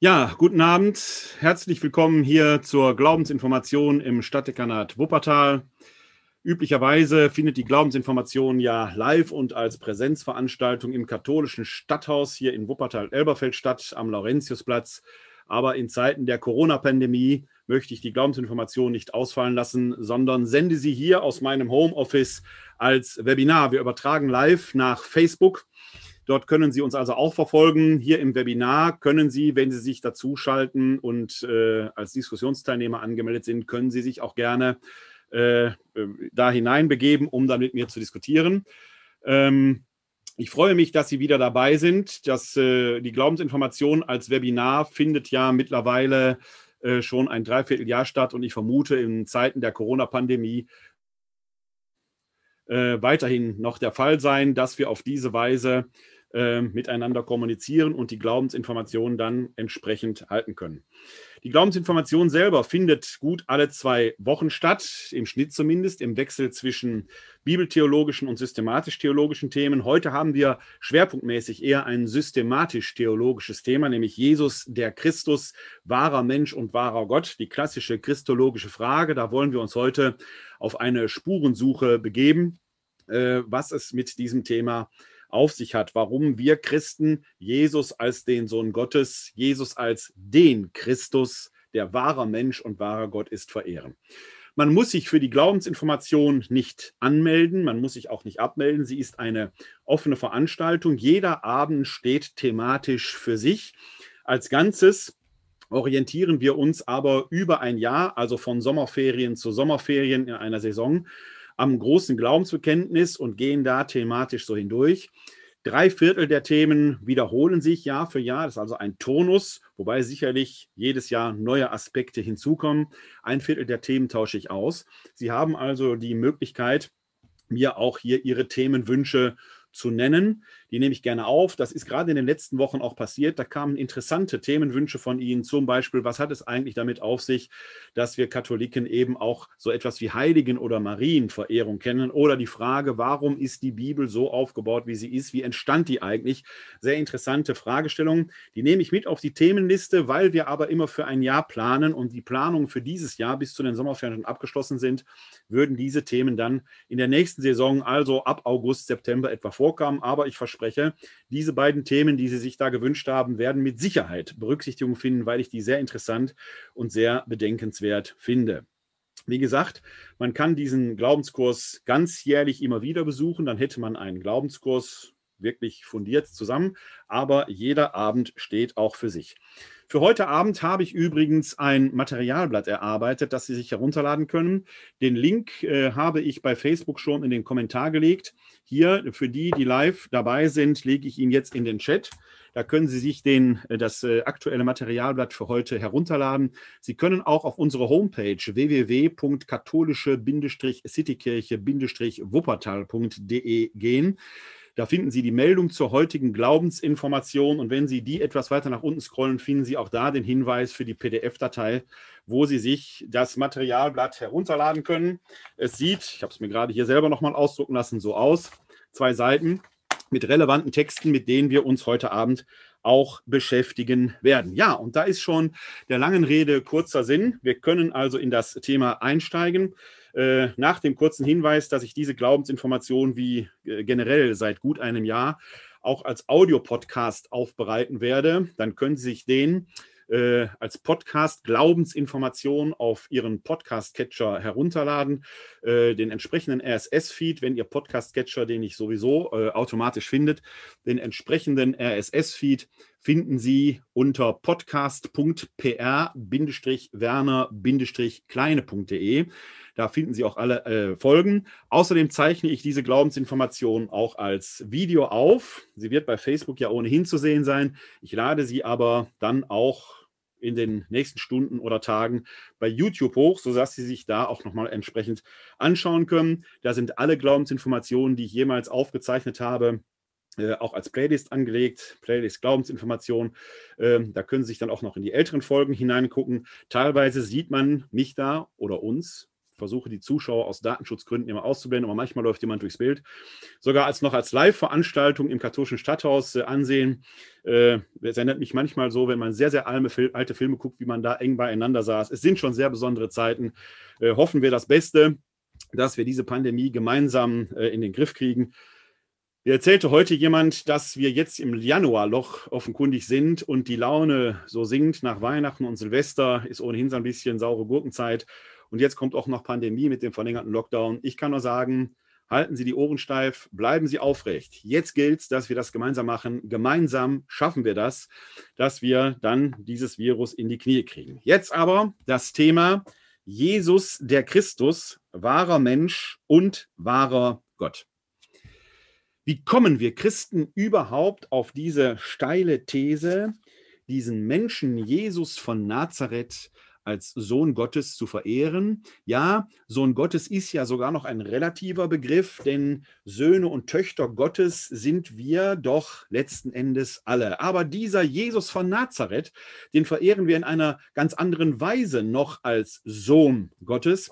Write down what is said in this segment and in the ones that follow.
Ja, guten Abend. Herzlich willkommen hier zur Glaubensinformation im Stadtdekanat Wuppertal. Üblicherweise findet die Glaubensinformation ja live und als Präsenzveranstaltung im katholischen Stadthaus hier in Wuppertal-Elberfeld statt, am Laurentiusplatz. Aber in Zeiten der Corona-Pandemie möchte ich die Glaubensinformation nicht ausfallen lassen, sondern sende sie hier aus meinem Homeoffice als Webinar. Wir übertragen live nach Facebook Dort können Sie uns also auch verfolgen. Hier im Webinar können Sie, wenn Sie sich dazuschalten und äh, als Diskussionsteilnehmer angemeldet sind, können Sie sich auch gerne äh, da hineinbegeben, um dann mit mir zu diskutieren. Ähm, ich freue mich, dass Sie wieder dabei sind. Das, äh, die Glaubensinformation als Webinar findet ja mittlerweile äh, schon ein Dreivierteljahr statt und ich vermute, in Zeiten der Corona-Pandemie äh, weiterhin noch der Fall sein, dass wir auf diese Weise äh, miteinander kommunizieren und die Glaubensinformationen dann entsprechend halten können. Die Glaubensinformation selber findet gut alle zwei Wochen statt, im Schnitt zumindest, im Wechsel zwischen bibeltheologischen und systematisch-theologischen Themen. Heute haben wir schwerpunktmäßig eher ein systematisch-theologisches Thema, nämlich Jesus, der Christus, wahrer Mensch und wahrer Gott, die klassische christologische Frage. Da wollen wir uns heute auf eine Spurensuche begeben, äh, was es mit diesem Thema auf sich hat, warum wir Christen Jesus als den Sohn Gottes, Jesus als den Christus, der wahrer Mensch und wahrer Gott ist, verehren. Man muss sich für die Glaubensinformation nicht anmelden, man muss sich auch nicht abmelden. Sie ist eine offene Veranstaltung. Jeder Abend steht thematisch für sich. Als Ganzes orientieren wir uns aber über ein Jahr, also von Sommerferien zu Sommerferien in einer Saison, am großen Glaubensbekenntnis und gehen da thematisch so hindurch. Drei Viertel der Themen wiederholen sich Jahr für Jahr. Das ist also ein Tonus, wobei sicherlich jedes Jahr neue Aspekte hinzukommen. Ein Viertel der Themen tausche ich aus. Sie haben also die Möglichkeit, mir auch hier Ihre Themenwünsche zu nennen. Die nehme ich gerne auf. Das ist gerade in den letzten Wochen auch passiert. Da kamen interessante Themenwünsche von Ihnen. Zum Beispiel, was hat es eigentlich damit auf sich, dass wir Katholiken eben auch so etwas wie Heiligen- oder Marienverehrung kennen? Oder die Frage, warum ist die Bibel so aufgebaut, wie sie ist? Wie entstand die eigentlich? Sehr interessante Fragestellungen. Die nehme ich mit auf die Themenliste, weil wir aber immer für ein Jahr planen und die Planungen für dieses Jahr bis zu den Sommerferien abgeschlossen sind, würden diese Themen dann in der nächsten Saison, also ab August, September etwa vorkommen. Aber ich verspreche, spreche. Diese beiden Themen, die Sie sich da gewünscht haben, werden mit Sicherheit Berücksichtigung finden, weil ich die sehr interessant und sehr bedenkenswert finde. Wie gesagt, man kann diesen Glaubenskurs ganzjährlich immer wieder besuchen. Dann hätte man einen Glaubenskurs wirklich fundiert zusammen. Aber jeder Abend steht auch für sich. Für heute Abend habe ich übrigens ein Materialblatt erarbeitet, das Sie sich herunterladen können. Den Link äh, habe ich bei Facebook schon in den Kommentar gelegt. Hier, für die, die live dabei sind, lege ich Ihnen jetzt in den Chat. Da können Sie sich den, äh, das äh, aktuelle Materialblatt für heute herunterladen. Sie können auch auf unsere Homepage www.katholische-citykirche-wuppertal.de gehen. Da finden Sie die Meldung zur heutigen Glaubensinformation und wenn Sie die etwas weiter nach unten scrollen, finden Sie auch da den Hinweis für die PDF-Datei, wo Sie sich das Materialblatt herunterladen können. Es sieht, ich habe es mir gerade hier selber nochmal ausdrucken lassen, so aus. Zwei Seiten mit relevanten Texten, mit denen wir uns heute Abend auch beschäftigen werden. Ja, und da ist schon der langen Rede kurzer Sinn. Wir können also in das Thema einsteigen. Äh, nach dem kurzen Hinweis, dass ich diese Glaubensinformation wie äh, generell seit gut einem Jahr auch als Audiopodcast aufbereiten werde, dann können Sie sich den äh, als Podcast Glaubensinformation auf Ihren Podcast-Catcher herunterladen, äh, den entsprechenden RSS-Feed, wenn Ihr Podcast-Catcher, den ich sowieso äh, automatisch findet, den entsprechenden RSS-Feed finden Sie unter podcast.pr-werner-kleine.de. Da finden Sie auch alle äh, Folgen. Außerdem zeichne ich diese Glaubensinformation auch als Video auf. Sie wird bei Facebook ja ohnehin zu sehen sein. Ich lade sie aber dann auch in den nächsten Stunden oder Tagen bei YouTube hoch, sodass Sie sich da auch nochmal entsprechend anschauen können. Da sind alle Glaubensinformationen, die ich jemals aufgezeichnet habe, äh, auch als Playlist angelegt, Playlist Glaubensinformation. Ähm, da können Sie sich dann auch noch in die älteren Folgen hineingucken. Teilweise sieht man mich da oder uns versuche die Zuschauer aus Datenschutzgründen immer auszublenden, aber manchmal läuft jemand durchs Bild. Sogar als noch als Live-Veranstaltung im katholischen Stadthaus äh, ansehen. Äh, es erinnert mich manchmal so, wenn man sehr, sehr alte Filme guckt, wie man da eng beieinander saß. Es sind schon sehr besondere Zeiten. Äh, hoffen wir das Beste, dass wir diese Pandemie gemeinsam äh, in den Griff kriegen. Mir erzählte heute jemand, dass wir jetzt im Januarloch offenkundig sind und die Laune so sinkt nach Weihnachten und Silvester, ist ohnehin so ein bisschen saure Gurkenzeit. Und jetzt kommt auch noch Pandemie mit dem verlängerten Lockdown. Ich kann nur sagen, halten Sie die Ohren steif, bleiben Sie aufrecht. Jetzt gilt es, dass wir das gemeinsam machen. Gemeinsam schaffen wir das, dass wir dann dieses Virus in die Knie kriegen. Jetzt aber das Thema Jesus der Christus, wahrer Mensch und wahrer Gott. Wie kommen wir Christen überhaupt auf diese steile These, diesen Menschen Jesus von Nazareth als Sohn Gottes zu verehren. Ja, Sohn Gottes ist ja sogar noch ein relativer Begriff, denn Söhne und Töchter Gottes sind wir doch letzten Endes alle. Aber dieser Jesus von Nazareth, den verehren wir in einer ganz anderen Weise noch als Sohn Gottes.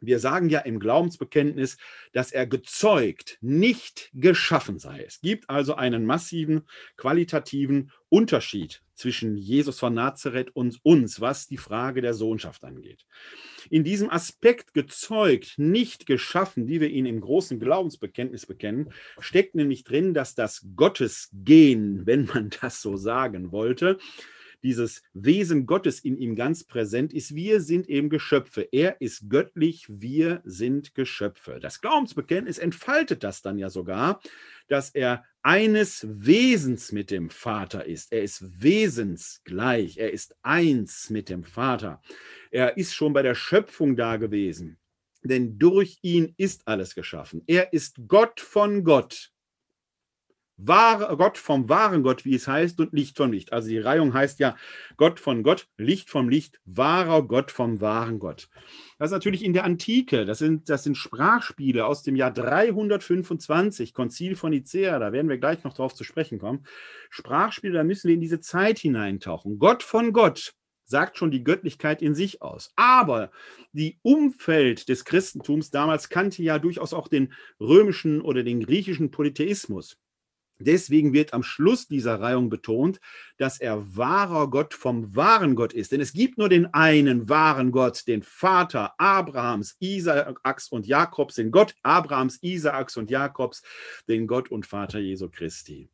Wir sagen ja im Glaubensbekenntnis, dass er gezeugt, nicht geschaffen sei. Es gibt also einen massiven qualitativen Unterschied zwischen Jesus von Nazareth und uns, was die Frage der Sohnschaft angeht. In diesem Aspekt gezeugt, nicht geschaffen, wie wir ihn im großen Glaubensbekenntnis bekennen, steckt nämlich drin, dass das Gottesgehen, wenn man das so sagen wollte, dieses Wesen Gottes in ihm ganz präsent ist. Wir sind eben Geschöpfe. Er ist göttlich, wir sind Geschöpfe. Das Glaubensbekenntnis entfaltet das dann ja sogar, dass er eines Wesens mit dem Vater ist. Er ist wesensgleich. Er ist eins mit dem Vater. Er ist schon bei der Schöpfung da gewesen. Denn durch ihn ist alles geschaffen. Er ist Gott von Gott wahre Gott vom wahren Gott, wie es heißt, und Licht vom Licht. Also die Reihung heißt ja Gott von Gott, Licht vom Licht, wahrer Gott vom wahren Gott. Das ist natürlich in der Antike, das sind, das sind Sprachspiele aus dem Jahr 325, Konzil von Nicea, da werden wir gleich noch drauf zu sprechen kommen. Sprachspiele, da müssen wir in diese Zeit hineintauchen. Gott von Gott, sagt schon die Göttlichkeit in sich aus. Aber die Umfeld des Christentums damals kannte ja durchaus auch den römischen oder den griechischen Polytheismus. Deswegen wird am Schluss dieser Reihung betont, dass er wahrer Gott vom wahren Gott ist. Denn es gibt nur den einen wahren Gott, den Vater Abrahams, Isaaks und Jakobs, den Gott Abrahams, Isaaks und Jakobs, den Gott und Vater Jesu Christi.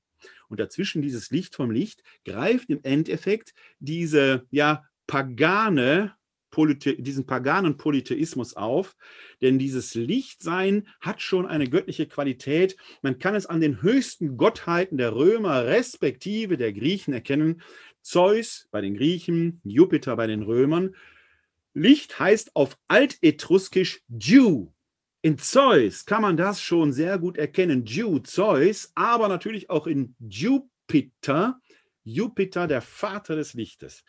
Und dazwischen dieses Licht vom Licht greift im Endeffekt diese ja pagane Polythe diesen paganen Polytheismus auf, denn dieses Lichtsein hat schon eine göttliche Qualität. Man kann es an den höchsten Gottheiten der Römer respektive der Griechen erkennen. Zeus bei den Griechen, Jupiter bei den Römern. Licht heißt auf Altetruskisch Dew. In Zeus kann man das schon sehr gut erkennen. Dew, Zeus, aber natürlich auch in Jupiter Jupiter, der Vater des Lichtes.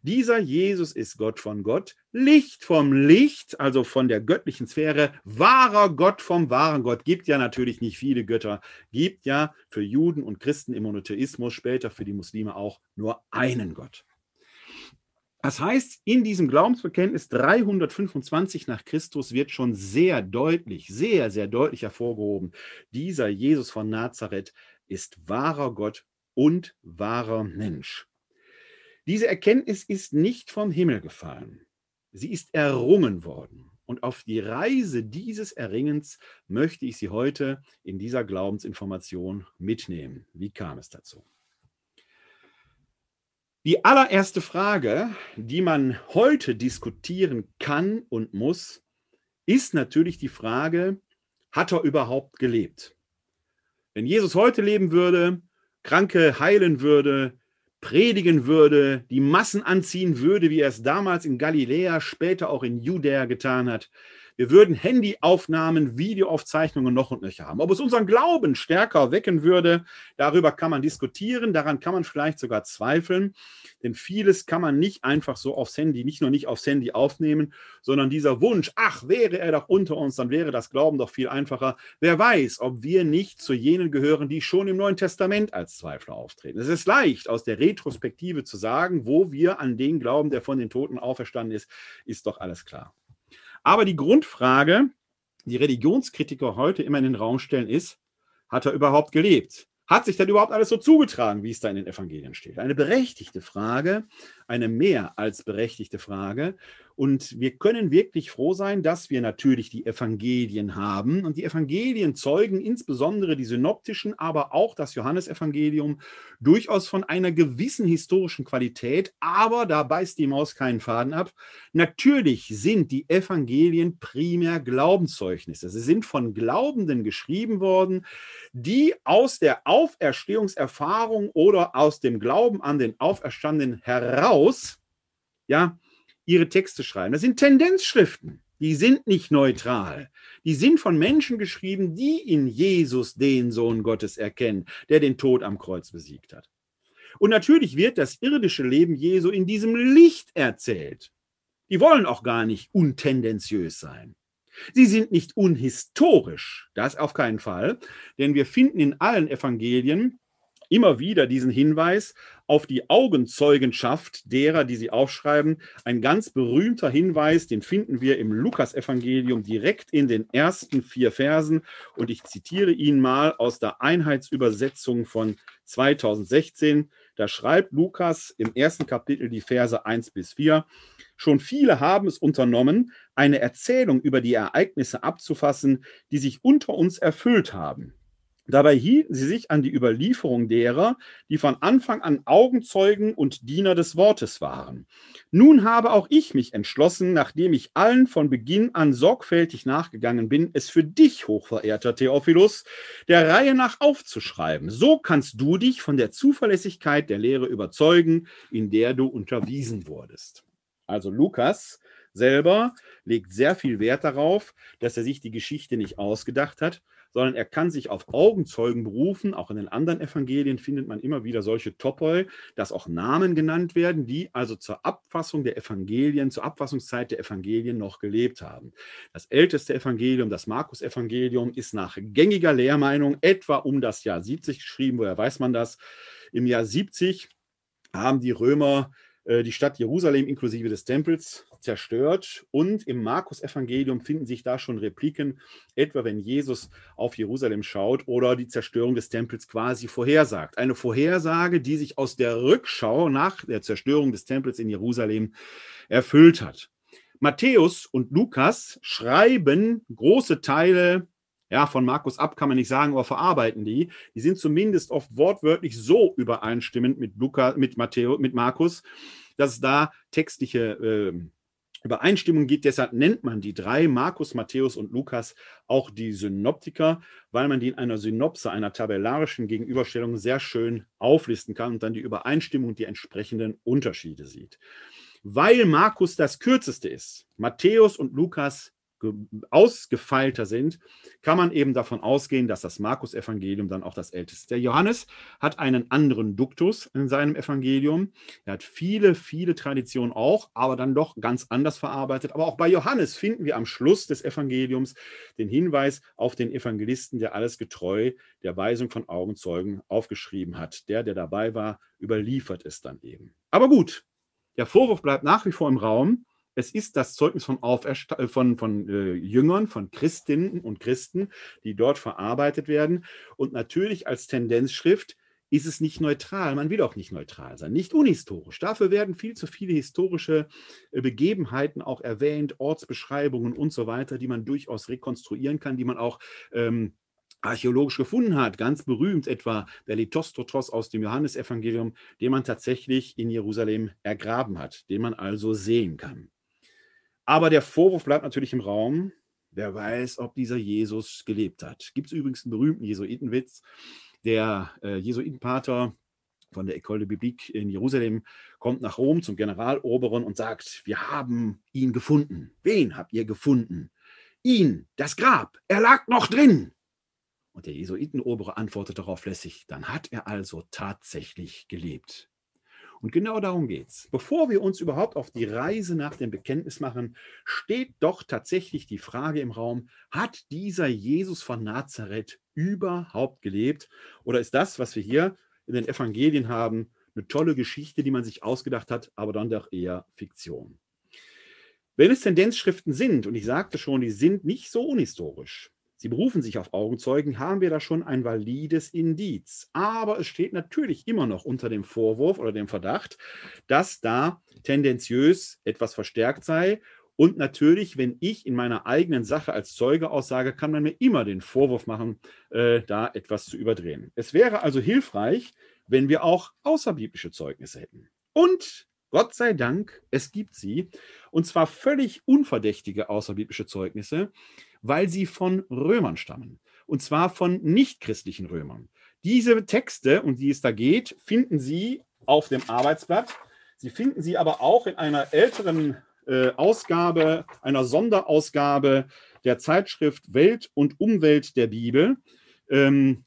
Dieser Jesus ist Gott von Gott, Licht vom Licht, also von der göttlichen Sphäre, wahrer Gott vom wahren Gott. Gibt ja natürlich nicht viele Götter, gibt ja für Juden und Christen im Monotheismus, später für die Muslime auch nur einen Gott. Das heißt, in diesem Glaubensbekenntnis 325 nach Christus wird schon sehr deutlich, sehr, sehr deutlich hervorgehoben, dieser Jesus von Nazareth ist wahrer Gott und wahrer Mensch. Diese Erkenntnis ist nicht vom Himmel gefallen. Sie ist errungen worden. Und auf die Reise dieses Erringens möchte ich Sie heute in dieser Glaubensinformation mitnehmen. Wie kam es dazu? Die allererste Frage, die man heute diskutieren kann und muss, ist natürlich die Frage, hat er überhaupt gelebt? Wenn Jesus heute leben würde, Kranke heilen würde, predigen würde, die Massen anziehen würde, wie er es damals in Galiläa, später auch in Judäa getan hat, wir würden Handyaufnahmen, Videoaufzeichnungen noch und nöcher haben. Ob es unseren Glauben stärker wecken würde, darüber kann man diskutieren, daran kann man vielleicht sogar zweifeln, denn vieles kann man nicht einfach so aufs Handy, nicht nur nicht aufs Handy aufnehmen, sondern dieser Wunsch, ach, wäre er doch unter uns, dann wäre das Glauben doch viel einfacher. Wer weiß, ob wir nicht zu jenen gehören, die schon im Neuen Testament als Zweifler auftreten. Es ist leicht, aus der Retrospektive zu sagen, wo wir an den glauben, der von den Toten auferstanden ist, ist doch alles klar. Aber die Grundfrage, die Religionskritiker heute immer in den Raum stellen, ist, hat er überhaupt gelebt? Hat sich dann überhaupt alles so zugetragen, wie es da in den Evangelien steht? Eine berechtigte Frage, eine mehr als berechtigte Frage. Und wir können wirklich froh sein, dass wir natürlich die Evangelien haben. Und die Evangelien zeugen insbesondere die synoptischen, aber auch das Johannesevangelium durchaus von einer gewissen historischen Qualität. Aber da beißt die Maus keinen Faden ab. Natürlich sind die Evangelien primär Glaubenszeugnisse. Sie sind von Glaubenden geschrieben worden, die aus der Auferstehungserfahrung oder aus dem Glauben an den Auferstandenen heraus, ja, ihre Texte schreiben. Das sind Tendenzschriften. Die sind nicht neutral. Die sind von Menschen geschrieben, die in Jesus den Sohn Gottes erkennen, der den Tod am Kreuz besiegt hat. Und natürlich wird das irdische Leben Jesu in diesem Licht erzählt. Die wollen auch gar nicht untendenziös sein. Sie sind nicht unhistorisch, das auf keinen Fall, denn wir finden in allen Evangelien immer wieder diesen Hinweis auf die Augenzeugenschaft derer, die sie aufschreiben. Ein ganz berühmter Hinweis, den finden wir im Lukasevangelium direkt in den ersten vier Versen. Und ich zitiere ihn mal aus der Einheitsübersetzung von 2016. Da schreibt Lukas im ersten Kapitel die Verse 1 bis 4. Schon viele haben es unternommen, eine Erzählung über die Ereignisse abzufassen, die sich unter uns erfüllt haben. Dabei hielten sie sich an die Überlieferung derer, die von Anfang an Augenzeugen und Diener des Wortes waren. Nun habe auch ich mich entschlossen, nachdem ich allen von Beginn an sorgfältig nachgegangen bin, es für dich, hochverehrter Theophilus, der Reihe nach aufzuschreiben. So kannst du dich von der Zuverlässigkeit der Lehre überzeugen, in der du unterwiesen wurdest. Also Lukas selber legt sehr viel Wert darauf, dass er sich die Geschichte nicht ausgedacht hat, sondern er kann sich auf Augenzeugen berufen. Auch in den anderen Evangelien findet man immer wieder solche Topoi, dass auch Namen genannt werden, die also zur Abfassung der Evangelien, zur Abfassungszeit der Evangelien noch gelebt haben. Das älteste Evangelium, das Markus-Evangelium, ist nach gängiger Lehrmeinung etwa um das Jahr 70 geschrieben. Woher weiß man das? Im Jahr 70 haben die Römer die Stadt Jerusalem inklusive des Tempels zerstört. Und im Markus-Evangelium finden sich da schon Repliken, etwa wenn Jesus auf Jerusalem schaut oder die Zerstörung des Tempels quasi vorhersagt. Eine Vorhersage, die sich aus der Rückschau nach der Zerstörung des Tempels in Jerusalem erfüllt hat. Matthäus und Lukas schreiben große Teile ja, von Markus ab kann man nicht sagen, aber verarbeiten die. Die sind zumindest oft wortwörtlich so übereinstimmend mit Luca, mit Matthäus, mit Markus, dass es da textliche äh, Übereinstimmung gibt. Deshalb nennt man die drei, Markus, Matthäus und Lukas, auch die Synoptiker, weil man die in einer Synopse, einer tabellarischen Gegenüberstellung sehr schön auflisten kann und dann die Übereinstimmung und die entsprechenden Unterschiede sieht. Weil Markus das kürzeste ist, Matthäus und Lukas ausgefeilter sind, kann man eben davon ausgehen, dass das Markus-Evangelium dann auch das älteste. Der Johannes hat einen anderen Duktus in seinem Evangelium. Er hat viele, viele Traditionen auch, aber dann doch ganz anders verarbeitet. Aber auch bei Johannes finden wir am Schluss des Evangeliums den Hinweis auf den Evangelisten, der alles getreu der Weisung von Augenzeugen aufgeschrieben hat. Der, der dabei war, überliefert es dann eben. Aber gut, der Vorwurf bleibt nach wie vor im Raum es ist das Zeugnis von, Aufersta äh, von, von äh, Jüngern, von Christinnen und Christen, die dort verarbeitet werden. Und natürlich als Tendenzschrift ist es nicht neutral. Man will auch nicht neutral sein, nicht unhistorisch. Dafür werden viel zu viele historische äh, Begebenheiten auch erwähnt, Ortsbeschreibungen und so weiter, die man durchaus rekonstruieren kann, die man auch ähm, archäologisch gefunden hat, ganz berühmt etwa der Lithostotros aus dem Johannesevangelium, den man tatsächlich in Jerusalem ergraben hat, den man also sehen kann. Aber der Vorwurf bleibt natürlich im Raum. Wer weiß, ob dieser Jesus gelebt hat. Gibt es übrigens einen berühmten Jesuitenwitz. Der äh, Jesuitenpater von der École de Biblique in Jerusalem kommt nach Rom zum Generaloberen und sagt, wir haben ihn gefunden. Wen habt ihr gefunden? Ihn, das Grab, er lag noch drin. Und der Jesuitenobere antwortet darauf lässig, dann hat er also tatsächlich gelebt. Und genau darum geht es. Bevor wir uns überhaupt auf die Reise nach dem Bekenntnis machen, steht doch tatsächlich die Frage im Raum, hat dieser Jesus von Nazareth überhaupt gelebt? Oder ist das, was wir hier in den Evangelien haben, eine tolle Geschichte, die man sich ausgedacht hat, aber dann doch eher Fiktion? Wenn es Tendenzschriften sind, und ich sagte schon, die sind nicht so unhistorisch, Sie berufen sich auf Augenzeugen, haben wir da schon ein valides Indiz. Aber es steht natürlich immer noch unter dem Vorwurf oder dem Verdacht, dass da tendenziös etwas verstärkt sei. Und natürlich, wenn ich in meiner eigenen Sache als Zeuge aussage, kann man mir immer den Vorwurf machen, äh, da etwas zu überdrehen. Es wäre also hilfreich, wenn wir auch außerbiblische Zeugnisse hätten. Und Gott sei Dank, es gibt sie, und zwar völlig unverdächtige außerbiblische Zeugnisse, weil sie von Römern stammen, und zwar von nichtchristlichen Römern. Diese Texte, um die es da geht, finden Sie auf dem Arbeitsblatt. Sie finden sie aber auch in einer älteren äh, Ausgabe, einer Sonderausgabe der Zeitschrift Welt und Umwelt der Bibel. Ähm,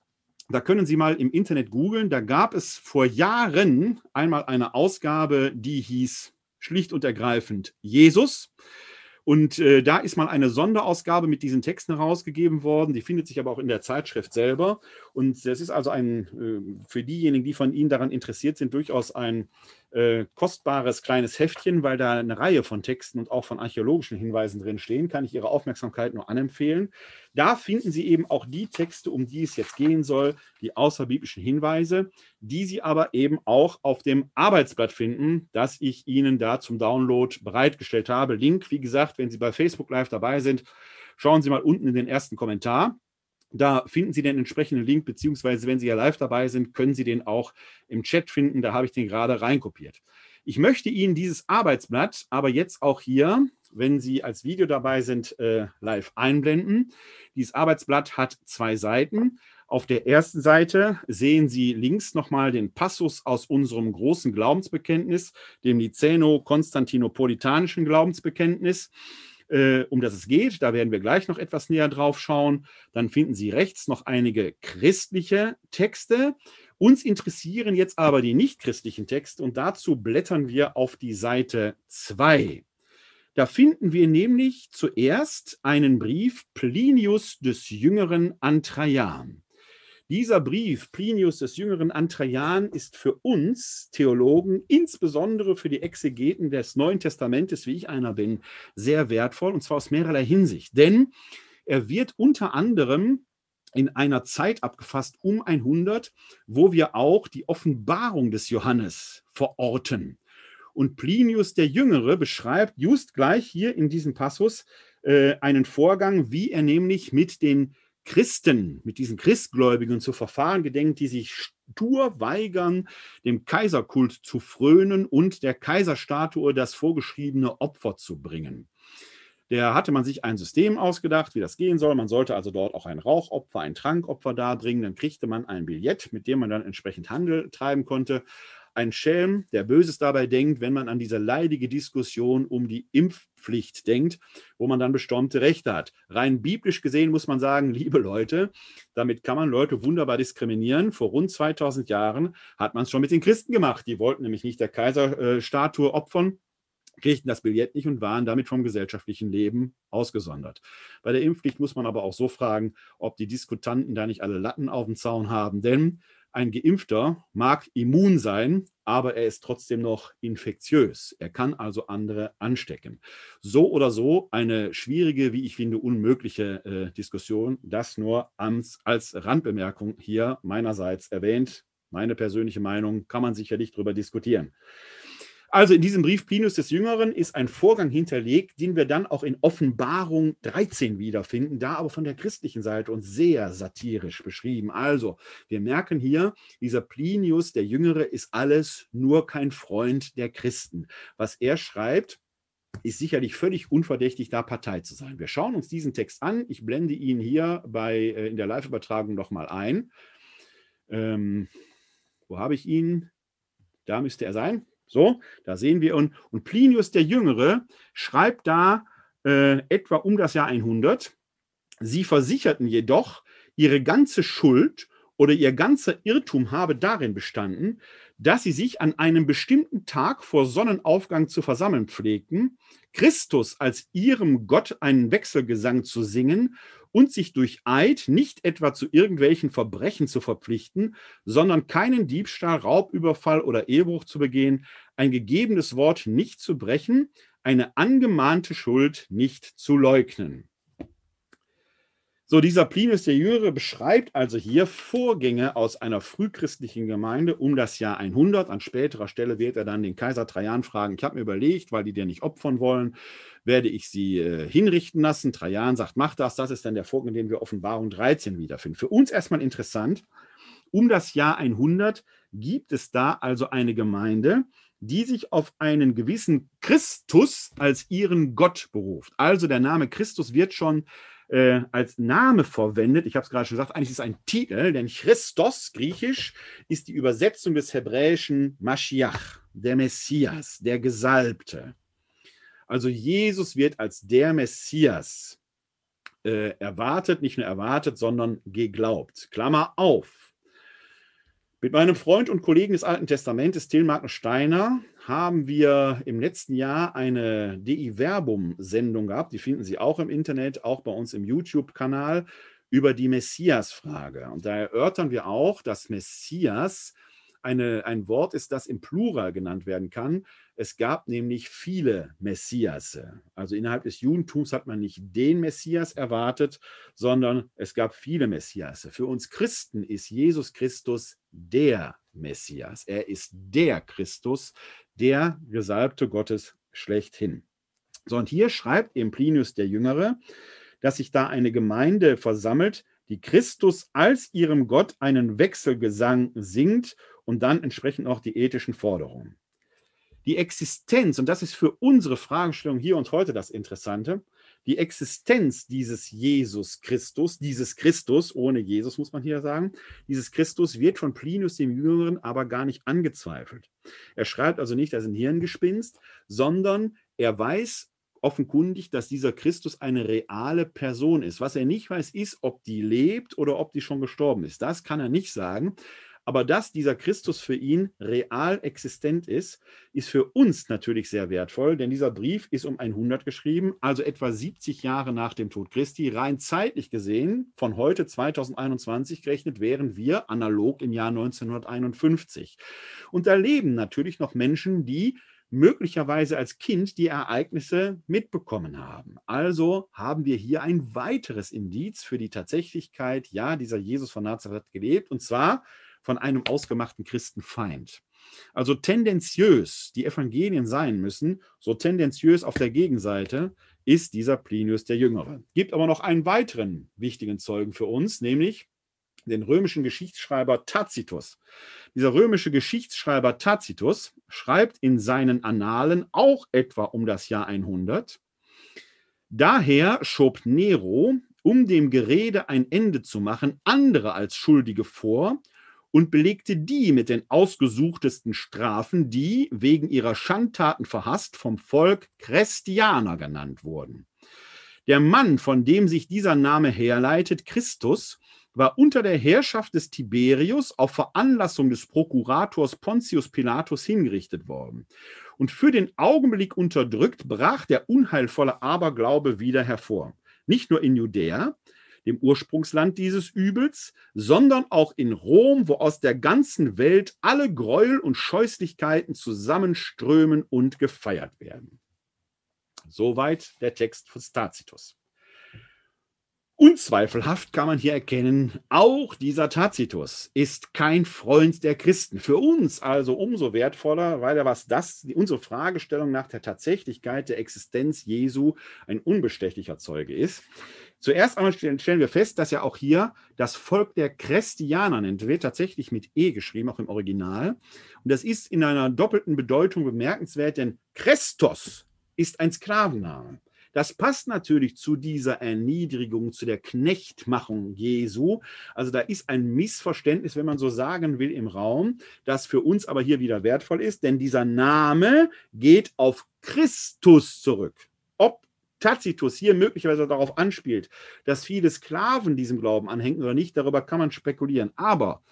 da können Sie mal im Internet googeln. Da gab es vor Jahren einmal eine Ausgabe, die hieß schlicht und ergreifend Jesus. Und äh, da ist mal eine Sonderausgabe mit diesen Texten herausgegeben worden. Die findet sich aber auch in der Zeitschrift selber. Und das ist also ein, äh, für diejenigen, die von Ihnen daran interessiert sind, durchaus ein äh, kostbares kleines Heftchen, weil da eine Reihe von Texten und auch von archäologischen Hinweisen drin stehen, kann ich Ihre Aufmerksamkeit nur anempfehlen. Da finden Sie eben auch die Texte, um die es jetzt gehen soll, die außerbiblischen Hinweise, die Sie aber eben auch auf dem Arbeitsblatt finden, das ich Ihnen da zum Download bereitgestellt habe. Link, wie gesagt, wenn Sie bei Facebook Live dabei sind, schauen Sie mal unten in den ersten Kommentar. Da finden Sie den entsprechenden Link, beziehungsweise wenn Sie ja live dabei sind, können Sie den auch im Chat finden. Da habe ich den gerade reinkopiert. Ich möchte Ihnen dieses Arbeitsblatt aber jetzt auch hier, wenn Sie als Video dabei sind, äh, live einblenden. Dieses Arbeitsblatt hat zwei Seiten. Auf der ersten Seite sehen Sie links nochmal den Passus aus unserem großen Glaubensbekenntnis, dem Niceno-Konstantinopolitanischen Glaubensbekenntnis äh, um das es geht. Da werden wir gleich noch etwas näher drauf schauen. Dann finden Sie rechts noch einige christliche Texte. Uns interessieren jetzt aber die nichtchristlichen Texte und dazu blättern wir auf die Seite 2. Da finden wir nämlich zuerst einen Brief Plinius des Jüngeren an Trajan. Dieser Brief Plinius des Jüngeren an Trajan ist für uns Theologen, insbesondere für die Exegeten des Neuen Testamentes, wie ich einer bin, sehr wertvoll und zwar aus mehrerlei Hinsicht. Denn er wird unter anderem in einer Zeit abgefasst um 100, wo wir auch die Offenbarung des Johannes verorten. Und Plinius der Jüngere beschreibt just gleich hier in diesem Passus äh, einen Vorgang, wie er nämlich mit den Christen, mit diesen Christgläubigen zu verfahren gedenkt, die sich stur weigern, dem Kaiserkult zu frönen und der Kaiserstatue das vorgeschriebene Opfer zu bringen. Der hatte man sich ein System ausgedacht, wie das gehen soll. Man sollte also dort auch ein Rauchopfer, ein Trankopfer darbringen. Dann kriegte man ein Billett, mit dem man dann entsprechend Handel treiben konnte ein Schelm, der Böses dabei denkt, wenn man an diese leidige Diskussion um die Impfpflicht denkt, wo man dann bestimmte Rechte hat. Rein biblisch gesehen muss man sagen, liebe Leute, damit kann man Leute wunderbar diskriminieren. Vor rund 2000 Jahren hat man es schon mit den Christen gemacht. Die wollten nämlich nicht der Kaiserstatue opfern, kriegten das Billett nicht und waren damit vom gesellschaftlichen Leben ausgesondert. Bei der Impfpflicht muss man aber auch so fragen, ob die Diskutanten da nicht alle Latten auf dem Zaun haben, denn ein Geimpfter mag immun sein, aber er ist trotzdem noch infektiös. Er kann also andere anstecken. So oder so eine schwierige, wie ich finde, unmögliche äh, Diskussion. Das nur als, als Randbemerkung hier meinerseits erwähnt. Meine persönliche Meinung kann man sicherlich darüber diskutieren. Also in diesem Brief Plinius des Jüngeren ist ein Vorgang hinterlegt, den wir dann auch in Offenbarung 13 wiederfinden, da aber von der christlichen Seite und sehr satirisch beschrieben. Also wir merken hier, dieser Plinius der Jüngere ist alles nur kein Freund der Christen. Was er schreibt, ist sicherlich völlig unverdächtig, da Partei zu sein. Wir schauen uns diesen Text an. Ich blende ihn hier bei, äh, in der Live-Übertragung nochmal ein. Ähm, wo habe ich ihn? Da müsste er sein. So, da sehen wir und, und Plinius der Jüngere schreibt da äh, etwa um das Jahr 100. Sie versicherten jedoch, ihre ganze Schuld oder ihr ganzer Irrtum habe darin bestanden, dass sie sich an einem bestimmten Tag vor Sonnenaufgang zu versammeln pflegten, Christus als ihrem Gott einen Wechselgesang zu singen und sich durch Eid nicht etwa zu irgendwelchen Verbrechen zu verpflichten, sondern keinen Diebstahl, Raubüberfall oder Ehebruch zu begehen, ein gegebenes Wort nicht zu brechen, eine angemahnte Schuld nicht zu leugnen. So, dieser Plinius der Jüngere beschreibt also hier Vorgänge aus einer frühchristlichen Gemeinde um das Jahr 100. An späterer Stelle wird er dann den Kaiser Trajan fragen, ich habe mir überlegt, weil die dir nicht opfern wollen, werde ich sie äh, hinrichten lassen. Trajan sagt, mach das. Das ist dann der Vorgang, den wir Offenbarung 13 wiederfinden. Für uns erstmal interessant, um das Jahr 100 gibt es da also eine Gemeinde, die sich auf einen gewissen Christus als ihren Gott beruft. Also der Name Christus wird schon äh, als Name verwendet. Ich habe es gerade schon gesagt, eigentlich ist es ein Titel, denn Christos, griechisch, ist die Übersetzung des hebräischen Mashiach, der Messias, der Gesalbte. Also Jesus wird als der Messias äh, erwartet, nicht nur erwartet, sondern geglaubt. Klammer auf. Mit meinem Freund und Kollegen des Alten Testamentes, Till Martin Steiner, haben wir im letzten Jahr eine DI Verbum-Sendung gehabt. Die finden Sie auch im Internet, auch bei uns im YouTube-Kanal über die Messias-Frage. Und da erörtern wir auch, dass Messias eine, ein Wort ist, das im Plural genannt werden kann. Es gab nämlich viele Messiasse. Also innerhalb des Judentums hat man nicht den Messias erwartet, sondern es gab viele Messiasse. Für uns Christen ist Jesus Christus der Messias. Er ist der Christus, der Gesalbte Gottes schlechthin. So, und hier schreibt eben Plinius der Jüngere, dass sich da eine Gemeinde versammelt, die Christus als ihrem Gott einen Wechselgesang singt und dann entsprechend auch die ethischen Forderungen. Die Existenz, und das ist für unsere Fragestellung hier und heute das Interessante, die Existenz dieses Jesus Christus, dieses Christus, ohne Jesus muss man hier sagen, dieses Christus wird von Plinius dem Jüngeren aber gar nicht angezweifelt. Er schreibt also nicht, ist ein Hirngespinst, sondern er weiß offenkundig, dass dieser Christus eine reale Person ist. Was er nicht weiß, ist, ob die lebt oder ob die schon gestorben ist. Das kann er nicht sagen. Aber dass dieser Christus für ihn real existent ist, ist für uns natürlich sehr wertvoll, denn dieser Brief ist um 100 geschrieben, also etwa 70 Jahre nach dem Tod Christi. Rein zeitlich gesehen, von heute 2021 gerechnet, wären wir analog im Jahr 1951. Und da leben natürlich noch Menschen, die möglicherweise als Kind die Ereignisse mitbekommen haben. Also haben wir hier ein weiteres Indiz für die Tatsächlichkeit, ja, dieser Jesus von Nazareth gelebt, und zwar von einem ausgemachten Christenfeind. Also tendenziös die Evangelien sein müssen, so tendenziös auf der Gegenseite ist dieser Plinius der Jüngere. Gibt aber noch einen weiteren wichtigen Zeugen für uns, nämlich den römischen Geschichtsschreiber Tacitus. Dieser römische Geschichtsschreiber Tacitus schreibt in seinen Annalen auch etwa um das Jahr 100. Daher schob Nero, um dem Gerede ein Ende zu machen, andere als Schuldige vor und belegte die mit den ausgesuchtesten Strafen, die wegen ihrer Schandtaten verhasst vom Volk Christianer genannt wurden. Der Mann, von dem sich dieser Name herleitet, Christus, war unter der Herrschaft des Tiberius auf Veranlassung des Prokurators Pontius Pilatus hingerichtet worden. Und für den Augenblick unterdrückt brach der unheilvolle Aberglaube wieder hervor. Nicht nur in Judäa, dem Ursprungsland dieses Übels, sondern auch in Rom, wo aus der ganzen Welt alle Gräuel und Scheußlichkeiten zusammenströmen und gefeiert werden. Soweit der Text von Tacitus. Unzweifelhaft kann man hier erkennen, auch dieser Tacitus ist kein Freund der Christen. Für uns also umso wertvoller, weil er was das, unsere Fragestellung nach der Tatsächlichkeit der Existenz Jesu ein unbestechlicher Zeuge ist. Zuerst einmal stellen wir fest, dass ja auch hier das Volk der Christianer nennt, wird tatsächlich mit E geschrieben, auch im Original. Und das ist in einer doppelten Bedeutung bemerkenswert, denn Christos ist ein Sklavenname. Das passt natürlich zu dieser Erniedrigung, zu der Knechtmachung Jesu. Also da ist ein Missverständnis, wenn man so sagen will, im Raum, das für uns aber hier wieder wertvoll ist, denn dieser Name geht auf Christus zurück. Ob Tacitus hier möglicherweise darauf anspielt, dass viele Sklaven diesem Glauben anhängen oder nicht, darüber kann man spekulieren. Aber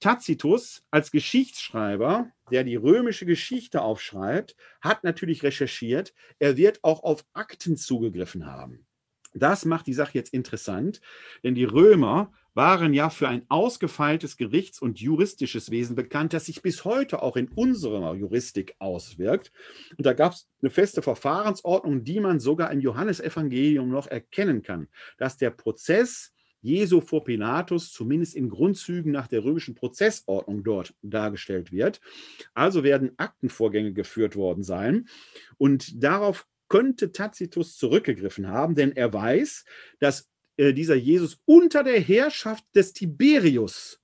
Tacitus als Geschichtsschreiber, der die römische Geschichte aufschreibt, hat natürlich recherchiert. Er wird auch auf Akten zugegriffen haben. Das macht die Sache jetzt interessant, denn die Römer waren ja für ein ausgefeiltes Gerichts- und juristisches Wesen bekannt, das sich bis heute auch in unserer Juristik auswirkt. Und da gab es eine feste Verfahrensordnung, die man sogar im Johannesevangelium noch erkennen kann, dass der Prozess Jesu vor Pilatus zumindest in Grundzügen nach der römischen Prozessordnung dort dargestellt wird. Also werden Aktenvorgänge geführt worden sein. Und darauf könnte Tacitus zurückgegriffen haben, denn er weiß, dass dieser Jesus unter der Herrschaft des Tiberius,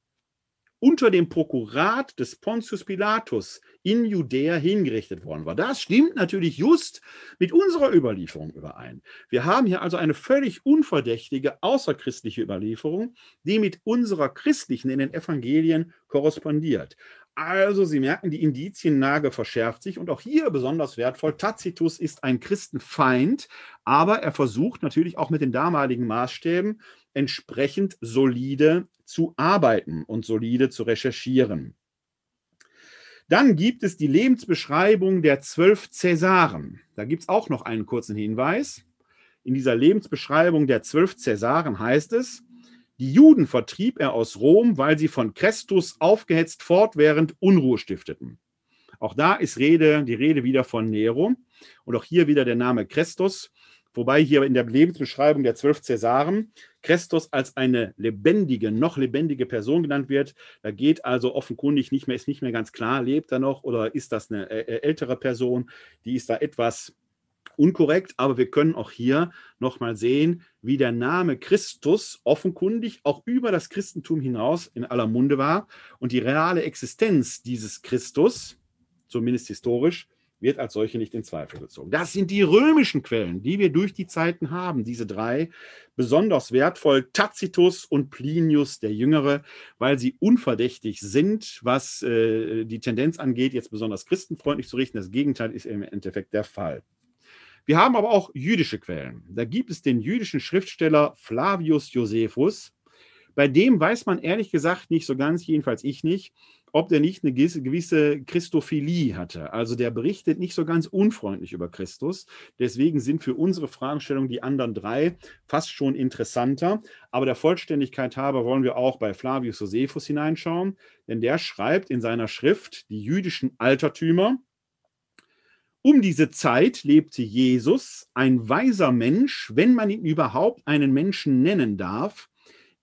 unter dem Prokurat des Pontius Pilatus in Judäa hingerichtet worden war. Das stimmt natürlich just mit unserer Überlieferung überein. Wir haben hier also eine völlig unverdächtige außerchristliche Überlieferung, die mit unserer christlichen in den Evangelien korrespondiert. Also, Sie merken, die Indiziennage verschärft sich und auch hier besonders wertvoll. Tacitus ist ein Christenfeind, aber er versucht natürlich auch mit den damaligen Maßstäben entsprechend solide zu arbeiten und solide zu recherchieren. Dann gibt es die Lebensbeschreibung der zwölf Cäsaren. Da gibt es auch noch einen kurzen Hinweis. In dieser Lebensbeschreibung der zwölf Cäsaren heißt es, die Juden vertrieb er aus Rom, weil sie von Christus aufgehetzt fortwährend Unruhe stifteten. Auch da ist Rede, die Rede wieder von Nero und auch hier wieder der Name Christus, wobei hier in der Lebensbeschreibung der zwölf Cäsaren Christus als eine lebendige, noch lebendige Person genannt wird. Da geht also offenkundig nicht mehr, ist nicht mehr ganz klar, lebt er noch oder ist das eine äh, äh, ältere Person, die ist da etwas unkorrekt, aber wir können auch hier nochmal sehen, wie der Name Christus offenkundig auch über das Christentum hinaus in aller Munde war und die reale Existenz dieses Christus, zumindest historisch, wird als solche nicht in Zweifel gezogen. Das sind die römischen Quellen, die wir durch die Zeiten haben, diese drei, besonders wertvoll, Tacitus und Plinius der Jüngere, weil sie unverdächtig sind, was äh, die Tendenz angeht, jetzt besonders christenfreundlich zu richten. Das Gegenteil ist im Endeffekt der Fall. Wir haben aber auch jüdische Quellen. Da gibt es den jüdischen Schriftsteller Flavius Josephus. Bei dem weiß man ehrlich gesagt nicht so ganz, jedenfalls ich nicht, ob der nicht eine gewisse Christophilie hatte. Also der berichtet nicht so ganz unfreundlich über Christus. Deswegen sind für unsere Fragestellung die anderen drei fast schon interessanter. Aber der Vollständigkeit halber wollen wir auch bei Flavius Josephus hineinschauen, denn der schreibt in seiner Schrift die jüdischen Altertümer um diese Zeit lebte Jesus, ein weiser Mensch, wenn man ihn überhaupt einen Menschen nennen darf.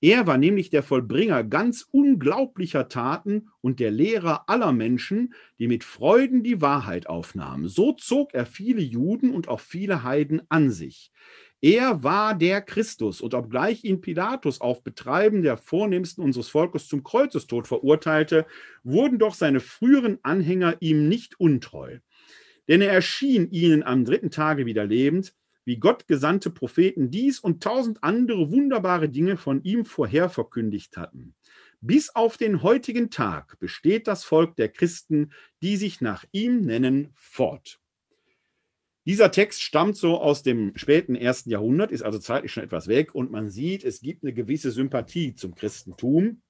Er war nämlich der Vollbringer ganz unglaublicher Taten und der Lehrer aller Menschen, die mit Freuden die Wahrheit aufnahmen. So zog er viele Juden und auch viele Heiden an sich. Er war der Christus und obgleich ihn Pilatus auf Betreiben der Vornehmsten unseres Volkes zum Kreuzestod verurteilte, wurden doch seine früheren Anhänger ihm nicht untreu. Denn er erschien ihnen am dritten Tage wieder lebend, wie Gott gesandte Propheten dies und tausend andere wunderbare Dinge von ihm vorher verkündigt hatten. Bis auf den heutigen Tag besteht das Volk der Christen, die sich nach ihm nennen, fort. Dieser Text stammt so aus dem späten ersten Jahrhundert, ist also zeitlich schon etwas weg und man sieht, es gibt eine gewisse Sympathie zum Christentum